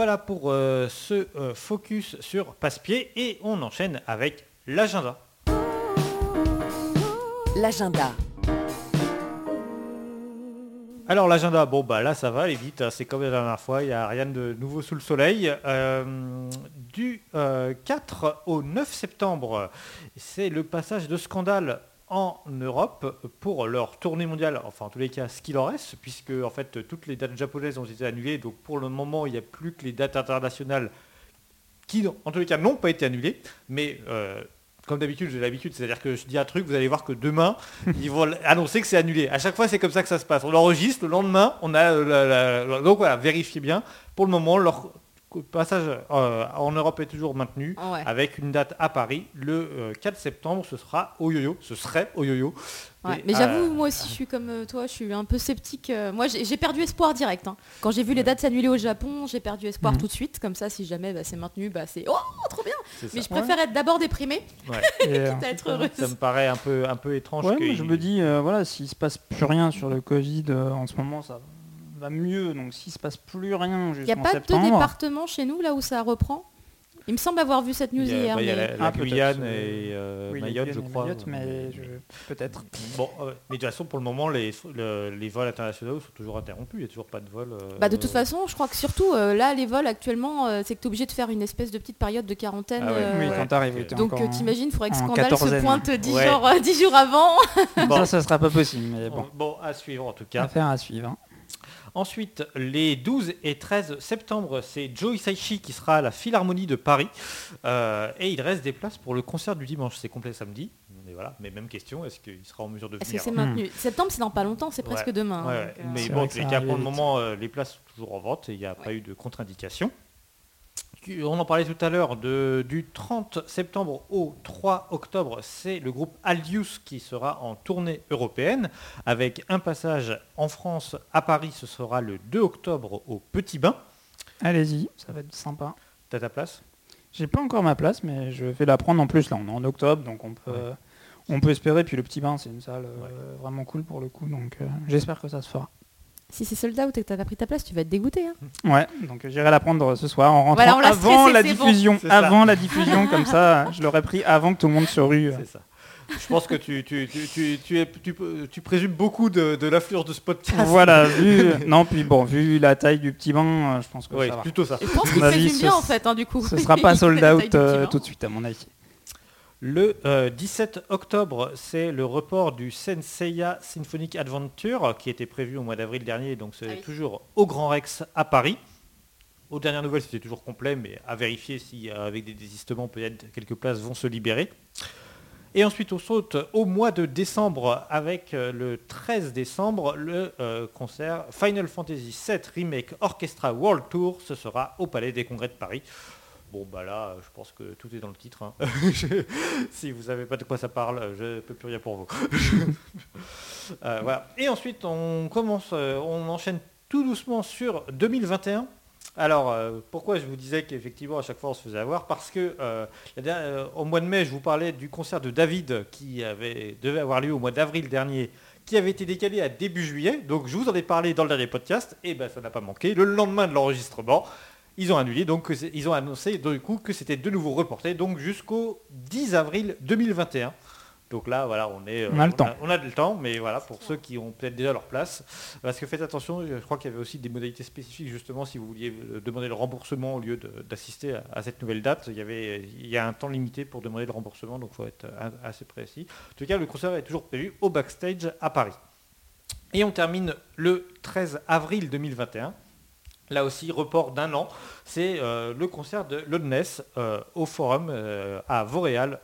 Voilà pour euh, ce euh, focus sur passe-pied et on enchaîne avec l'agenda. L'agenda. Alors l'agenda, bon bah là ça va aller vite, hein, c'est comme la dernière fois, il n'y a rien de nouveau sous le soleil. Euh, du euh, 4 au 9 septembre, c'est le passage de Scandale en Europe pour leur tournée mondiale, enfin en tous les cas ce qu'il en reste, puisque en fait toutes les dates japonaises ont été annulées, donc pour le moment il n'y a plus que les dates internationales qui en tous les cas n'ont pas été annulées, mais euh, comme d'habitude, j'ai l'habitude, c'est-à-dire que je dis un truc, vous allez voir que demain, ils vont annoncer que c'est annulé. À chaque fois, c'est comme ça que ça se passe. On l'enregistre, le lendemain, on a euh, la- la- donc voilà, vérifiez bien. Pour le moment, leur passage euh, en Europe est toujours maintenu, Ouais. avec une date à Paris, le euh, 4 septembre, ce sera au yo-yo, ce serait au yo-yo. Ouais, mais j'avoue, euh, moi aussi, je suis comme euh, toi, je suis un peu sceptique. euh, moi, j'ai perdu espoir direct. hein. Quand j'ai vu les dates s'annuler au Japon, j'ai perdu espoir Mhm. tout de suite. Comme ça, si jamais bah, c'est maintenu, bah, c'est oh, trop bien. Mais je préfère être d'abord déprimée, euh, quitte à être heureuse. Ça me paraît un peu, un peu étrange. ouais, que moi, je me dis, euh, voilà, s'il se passe plus rien sur le Covid euh, en ce moment, ça va mieux. Donc s'il se passe plus rien Il n'y a pas septembre. de département chez nous là où ça reprend? Il me semble avoir vu cette news il y a, hier. bah, il y a mais- la, la Ah, peut-être, Guyane et euh, oui, Mayotte, Guyane je crois. Mayotte, mais je- peut-être. Bon, euh, mais de toute façon, pour le moment, les, le- les vols internationaux sont toujours interrompus. Il n'y a toujours pas de vol. euh, Bah, de toute façon, je crois que surtout euh, là, les vols actuellement, euh, c'est que tu es obligé de faire une espèce de petite période de quarantaine. Ah ouais, euh, Oui, ouais. quand t'arrives, Donc euh, t'imagines, il faudrait que Scandale se pointe 10, Ouais. jours, 10 jours avant. Bon. Ça, ça sera pas possible, mais Bon, bon. bon, à suivre en tout cas. Affaire à suivre. hein. Ensuite, les 12 et 13 septembre, c'est Joe Hisaishi qui sera à la Philharmonie de Paris. Euh, et il reste des places pour le concert du dimanche. C'est complet samedi. Mais voilà, mais même question, est-ce qu'il sera en mesure de Est-ce que venir c'est maintenu Septembre, c'est dans pas longtemps, c'est Ouais. presque demain. Ouais, ouais. donc, euh, Mais bon, les cas, pour le moment, euh, les places sont toujours en vente et il n'y a pas eu de contre-indication. On en parlait tout à l'heure, du 30 septembre au 3 octobre, c'est le groupe Aldius qui sera en tournée européenne, avec un passage en France à Paris, ce sera le 2 octobre au Petit Bain. Allez-y, ça va être sympa. T'as ta place? J'ai pas encore ma place, mais je vais la prendre en plus. Là, on est en octobre, donc on peut, Ouais. on peut espérer. Puis le petit bain, c'est une salle euh, vraiment cool pour le coup, donc euh, j'espère que ça se fera. Si c'est sold out et que t'as pas pris ta place, tu vas être dégoûté. hein. Ouais, donc j'irai la prendre ce soir en rentrant Voilà, l'a avant stressé, la bon. diffusion. C'est ça. Avant la diffusion, comme ça, je l'aurais pris avant que tout le monde se rue. C'est ça. Je pense que tu, tu, tu, tu, tu es- tu- tu présumes beaucoup de, de l'affluence de ce podcast. Voilà, vu non puis bon, vu la taille du petit bain, euh, je pense que Oui, ça va. plutôt ça. Je pense qu'il présume bien en fait, hein, du coup. Ce sera pas sold la out euh, tout de suite à mon avis. Le euh, 17 octobre, c'est le report du Senseiya Symphonic Adventure qui était prévu au mois d'avril dernier, donc c'est Ah oui. toujours au Grand Rex à Paris. Aux dernières nouvelles, c'était toujours complet, mais à vérifier si euh, avec des désistements, peut-être quelques places vont se libérer. Et ensuite, on saute au mois de décembre avec euh, le 13 décembre le euh, concert Final Fantasy VII Remake Orchestra World Tour. Ce sera au Palais des Congrès de Paris. Bon, bah là, je pense que tout est dans le titre. hein. Si vous savez pas de quoi ça parle, je peux plus rien pour vous. Euh, voilà. Et ensuite, on commence, euh, on enchaîne tout doucement sur 2021. Alors, euh, pourquoi je vous disais qu'effectivement, à chaque fois, on se faisait avoir? Parce que euh, euh, au mois de mai, je vous parlais du concert de David qui devait avoir lieu au mois d'avril dernier, qui avait été décalé à début juillet. Donc, je vous en ai parlé dans le dernier podcast, et ben ça n'a pas manqué. Le lendemain de l'enregistrement, ils ont annulé, donc ils ont annoncé du coup que c'était de nouveau reporté, donc jusqu'au 10 avril 2021. Donc là, voilà, on est, euh, On a le temps. on a le temps, mais voilà, pour ceux qui ont peut-être déjà leur place, parce que faites attention, je crois qu'il y avait aussi des modalités spécifiques justement si vous vouliez euh, demander le remboursement au lieu d'assister à, à cette nouvelle date. Il y, avait, il y a un temps limité pour demander le remboursement, donc il faut être euh, assez précis. En tout cas, le concert est toujours prévu au backstage à Paris. Et on termine le 13 avril 2021. Là aussi, report d'un an, c'est euh, le concert de Loudness euh, au Forum euh, à Vauréal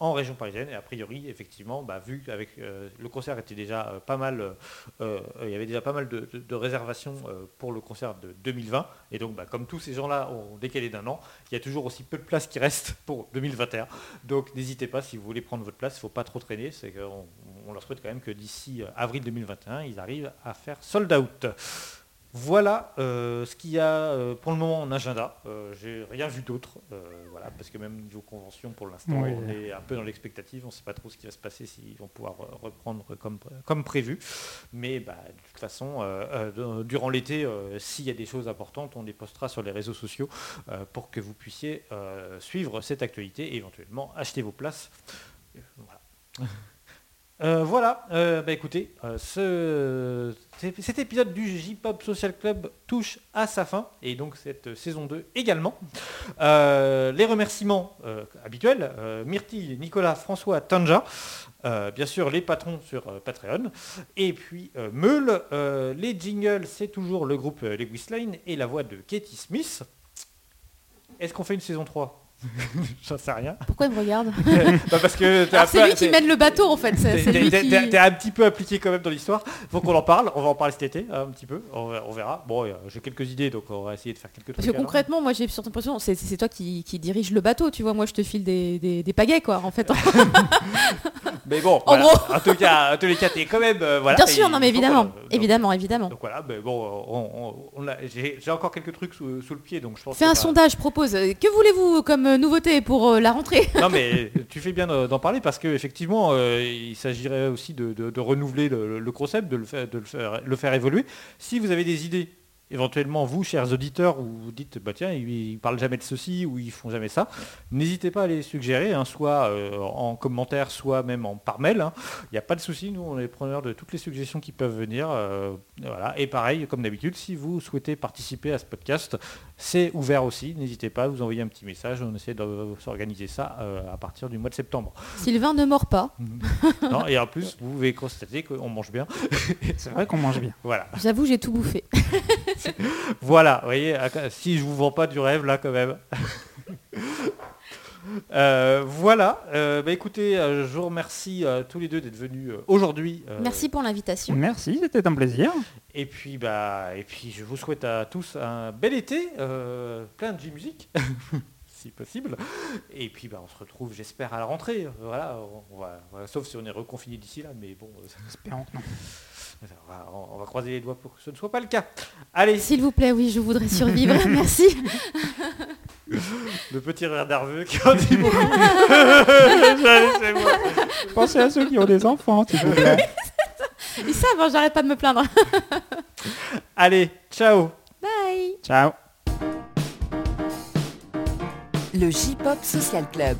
en région parisienne. Et a priori, effectivement, bah, vu euh, le concert était déjà pas mal, il y avait déjà pas mal de, réservations pour le concert de 2020. Et donc, bah, comme tous ces gens-là ont décalé d'un an, il y a toujours aussi peu de places qui restent pour 2021. Donc, n'hésitez pas si vous voulez prendre votre place, il ne faut pas trop traîner. C'est qu'on on leur souhaite quand même que d'ici avril 2021, ils arrivent à faire sold out. Voilà euh, ce qu'il y a euh, pour le moment en agenda. Euh, J'ai rien vu d'autre, euh, voilà, parce que même niveau convention pour l'instant, Oui. on est un peu dans l'expectative. On ne sait pas trop ce qui va se passer s'ils vont pouvoir reprendre comme, comme prévu. Mais bah, de toute façon, durant l'été, s'il y a des choses importantes, on les postera sur les réseaux sociaux pour que vous puissiez suivre cette actualité et éventuellement acheter vos places. Voilà. Euh, voilà, euh, bah écoutez, euh, ce, cet- épisode du J-Pop Social Club touche à sa fin, et donc cette saison 2 également. Les remerciements habituels, Myrtille, Nicolas, François, Tanja, bien sûr les patrons sur Patreon, et puis Meul, les jingles, c'est toujours le groupe Les et la voix de Katie Smith. Est-ce qu'on fait une saison 3 J'en sais rien. Pourquoi il me regarde Bah, parce que c'est lui qui mène le bateau en fait. T'es qui... un petit peu impliqué quand même dans l'histoire. Faut qu'on en parle. On va en parler cet été un petit peu. On verra. on verra. Bon, euh, j'ai quelques idées, donc on va essayer de faire quelques trucs. Parce que concrètement, moi j'ai surtout l'impression, c'est c'est toi qui, qui dirige le bateau, tu vois, moi je te file des, des, des pagaies quoi en fait. Mais bon, En voilà. en tout cas, en tous les cas, t'es quand même. euh, voilà. Bien sûr, non mais évidemment, donc- évidemment, évidemment. Donc voilà, mais bon, on- on- on l'a- j'ai encore quelques trucs sous, sous le pied, donc je pense. Fais un va- sondage, propose. Euh, Que voulez-vous comme euh, nouveauté pour euh, la rentrée? Non mais tu fais bien de- d'en parler parce qu'effectivement il s'agirait aussi de, de- de renouveler le, le concept, de, le faire, de le, faire, le faire évoluer. Si vous avez des idées, éventuellement vous, chers auditeurs, où vous dites bah tiens ils, ils parlent jamais de ceci ou ils font jamais ça, n'hésitez pas à les suggérer, hein, soit euh, en commentaire, soit même en par mail. hein. Il n'y a pas de souci, nous on est preneurs de toutes les suggestions qui peuvent venir. euh, voilà. Et pareil, comme d'habitude, si vous souhaitez participer à ce podcast, c'est ouvert aussi. N'hésitez pas à vous envoyer un petit message. On essaie de s'organiser ça euh, à partir du mois de septembre. Sylvain ne mord pas. Non, et en plus, vous pouvez constater qu'on mange bien. C'est vrai qu'on mange bien. Voilà. J'avoue, j'ai tout bouffé. Voilà, vous voyez, si je vous vends pas du rêve là quand même. Euh, voilà, Euh, bah, écoutez, euh, je vous remercie euh, tous les deux d'être venus euh, aujourd'hui. euh, Merci pour l'invitation. Merci, c'était un plaisir. Et puis, bah, et puis, je vous souhaite à tous un bel été, euh, plein de J-Musique, si possible. Et puis, bah, on se retrouve, j'espère, à la rentrée. Voilà, on va, voilà, sauf si on est reconfiné d'ici là, mais bon, euh, Espérons que non. on va, on va croiser les doigts pour que ce ne soit pas le cas. Allez, S'il vous plaît, oui, je voudrais survivre. Merci. le petit rire nerveux qui en dit beaucoup. Allez, c'est moi. Pensez à ceux qui ont des enfants, s'il vous plaît. Ils savent, hein, j'arrête pas de me plaindre. Allez, ciao. Bye. Ciao. Le J-Pop Social Club.